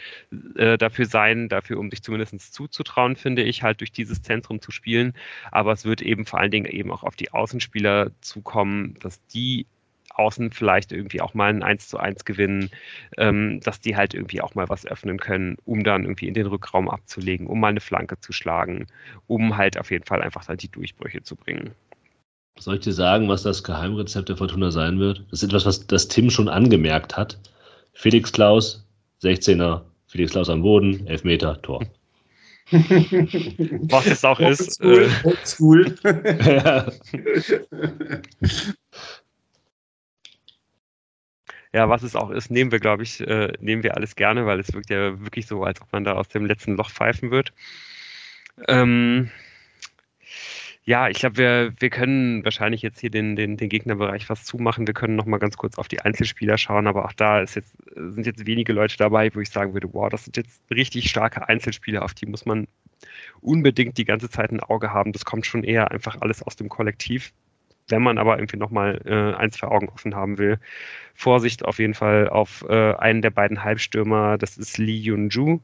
A: äh, dafür sein, dafür, um sich zumindest zuzutrauen, finde ich, halt durch dieses Zentrum zu spielen. Aber es wird eben vor allen Dingen eben auch auf die Außenspieler zukommen, dass die außen vielleicht irgendwie auch mal ein 1 zu 1 gewinnen, ähm, dass die halt irgendwie auch mal was öffnen können, um dann irgendwie in den Rückraum abzulegen, um mal eine Flanke zu schlagen, um halt auf jeden Fall einfach dann die Durchbrüche zu bringen.
B: Soll ich dir sagen, was das Geheimrezept der Fortuna sein wird? Das ist etwas, was das Tim schon angemerkt hat. Felix Klaus, 16er, Felix Klaus am Boden, Elfmeter, Tor. [laughs]
A: was es auch ist.
C: Oldschool.
A: Äh, ja, [laughs] [laughs] was es auch ist, nehmen wir, glaube ich, äh, nehmen wir alles gerne, weil es wirkt ja wirklich so, als ob man da aus dem letzten Loch pfeifen wird. Ähm, ja, ich glaube, wir, wir können wahrscheinlich jetzt hier den, den, den Gegnerbereich fast zumachen. Wir können noch mal ganz kurz auf die Einzelspieler schauen, aber auch da jetzt, sind jetzt wenige Leute dabei, wo ich sagen würde, wow, das sind jetzt richtig starke Einzelspieler, auf die muss man unbedingt die ganze Zeit ein Auge haben. Das kommt schon eher einfach alles aus dem Kollektiv. Wenn man aber irgendwie nochmal äh, ein, zwei Augen offen haben will, Vorsicht auf jeden Fall auf äh, einen der beiden Halbstürmer, das ist Lee Yun-ju.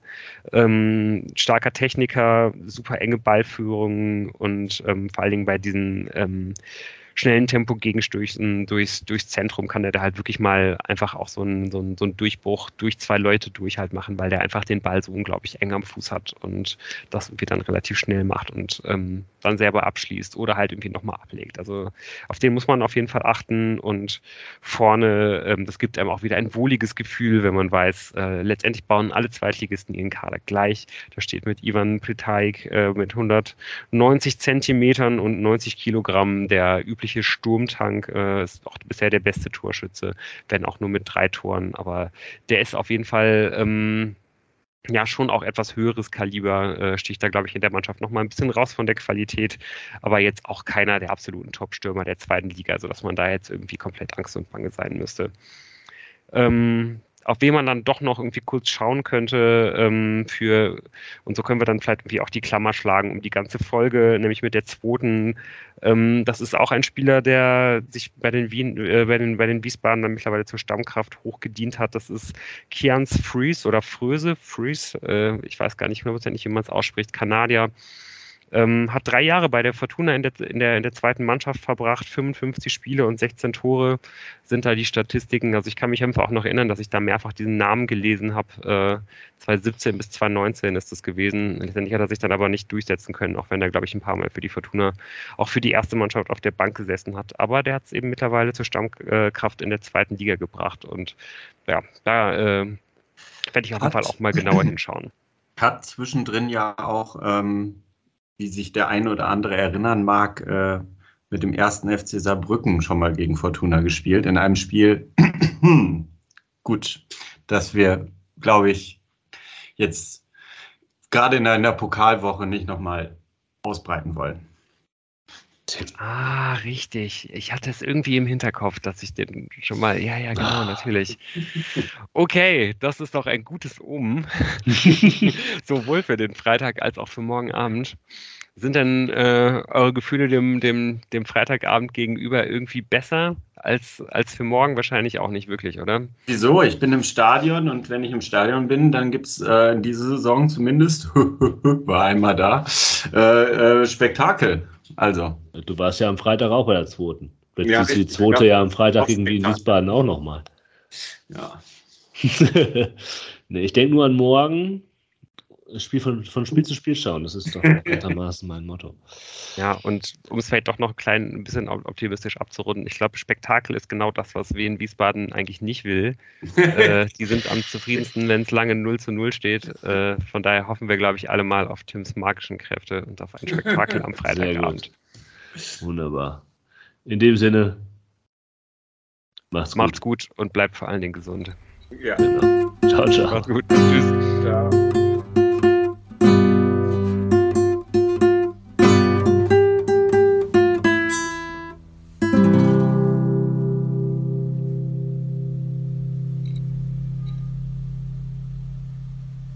A: Ähm, starker Techniker, super enge Ballführung und ähm, vor allen Dingen bei diesen ähm, schnellen Tempo Gegenstößen durchs, durchs Zentrum kann er da halt wirklich mal einfach auch so einen, so, so einen Durchbruch durch zwei Leute durch halt machen, weil der einfach den Ball so unglaublich eng am Fuß hat und das irgendwie dann relativ schnell macht und ähm, dann selber abschließt oder halt irgendwie nochmal ablegt. Also auf den muss man auf jeden Fall achten und vorne, ähm, das gibt einem auch wieder ein wohliges Gefühl, wenn man weiß, äh, letztendlich bauen alle Zweitligisten ihren Kader gleich. Da steht mit Ivan Plitaik äh, mit 190 Zentimetern und 90 Kilogramm der übliche Sturmtank, äh, ist auch bisher der beste Torschütze, wenn auch nur mit drei Toren. Aber der ist auf jeden Fall ähm, ja schon auch etwas höheres Kaliber, äh, sticht da, glaube ich, in der Mannschaft nochmal ein bisschen raus von der Qualität, aber jetzt auch keiner der absoluten Top-Stürmer der zweiten Liga, sodass man da jetzt irgendwie komplett Angst und Bange sein müsste. Ähm, auf wen man dann doch noch irgendwie kurz schauen könnte ähm, für, und so können wir dann vielleicht irgendwie auch die Klammer schlagen um die ganze Folge, nämlich mit der zweiten. Ähm, das ist auch ein Spieler, der sich bei den, Wien, äh, bei den, bei den Wiesbaden dann mittlerweile zur Stammkraft hochgedient hat. Das ist Kians Freeze oder Fröse, Freeze, äh, ich weiß gar nicht hundertprozentig, wie man es ausspricht, Kanadier. Ähm, hat drei Jahre bei der Fortuna in der, in, der, in der zweiten Mannschaft verbracht, 55 Spiele und 16 Tore sind da die Statistiken. Also ich kann mich einfach auch noch erinnern, dass ich da mehrfach diesen Namen gelesen habe. Äh, 2017 bis 2019 ist das gewesen. Letztendlich hat er sich dann aber nicht durchsetzen können, auch wenn er, glaube ich, ein paar Mal für die Fortuna, auch für die erste Mannschaft auf der Bank gesessen hat. Aber der hat es eben mittlerweile zur Stammkraft in der zweiten Liga gebracht. Und ja, da äh, werde ich auf jeden Fall auch mal genauer hinschauen. [laughs]
C: Hat zwischendrin ja auch ähm wie sich der eine oder andere erinnern mag, äh, mit dem ersten FC Saarbrücken schon mal gegen Fortuna gespielt. In einem Spiel, [clears throat] gut, dass wir, glaube ich, jetzt gerade in einer Pokalwoche nicht nochmal ausbreiten wollen.
A: Ah, richtig. Ich hatte es irgendwie im Hinterkopf, dass ich den schon mal. Ja, ja, genau, ah. natürlich. Okay, das ist doch ein gutes Omen. [laughs] Sowohl für den Freitag als auch für morgen Abend. Sind denn äh, eure Gefühle dem, dem, dem Freitagabend gegenüber irgendwie besser als, als für morgen? Wahrscheinlich auch nicht wirklich, oder?
C: Wieso? Ich bin im Stadion und wenn ich im Stadion bin, dann gibt es äh, diese Saison zumindest, [laughs] war einmal da, äh, äh, Spektakel. Also.
B: Du warst ja am Freitag auch bei der zweiten. Vielleicht ja, ist die zweite ja, ja am Freitag gegen die in Wiesbaden auch nochmal.
C: Ja. [laughs]
B: nee, ich denke nur an morgen. Spiel von, von Spiel zu Spiel schauen, das ist doch gewissermaßen mein Motto.
A: Ja, und um es vielleicht doch noch ein klein ein bisschen optimistisch abzurunden, ich glaube, Spektakel ist genau das, was Wien Wiesbaden eigentlich nicht will. [laughs] äh, die sind am zufriedensten, wenn es lange 0 zu 0 steht. Äh, von daher hoffen wir, glaube ich, alle mal auf Tims magischen Kräfte und auf ein Spektakel am Freitagabend.
B: Wunderbar. In dem Sinne,
A: macht's, macht's gut. gut und bleibt vor allen Dingen gesund.
C: Ja. Genau.
B: Ciao, ciao. Macht's gut. Tschüss. Ciao.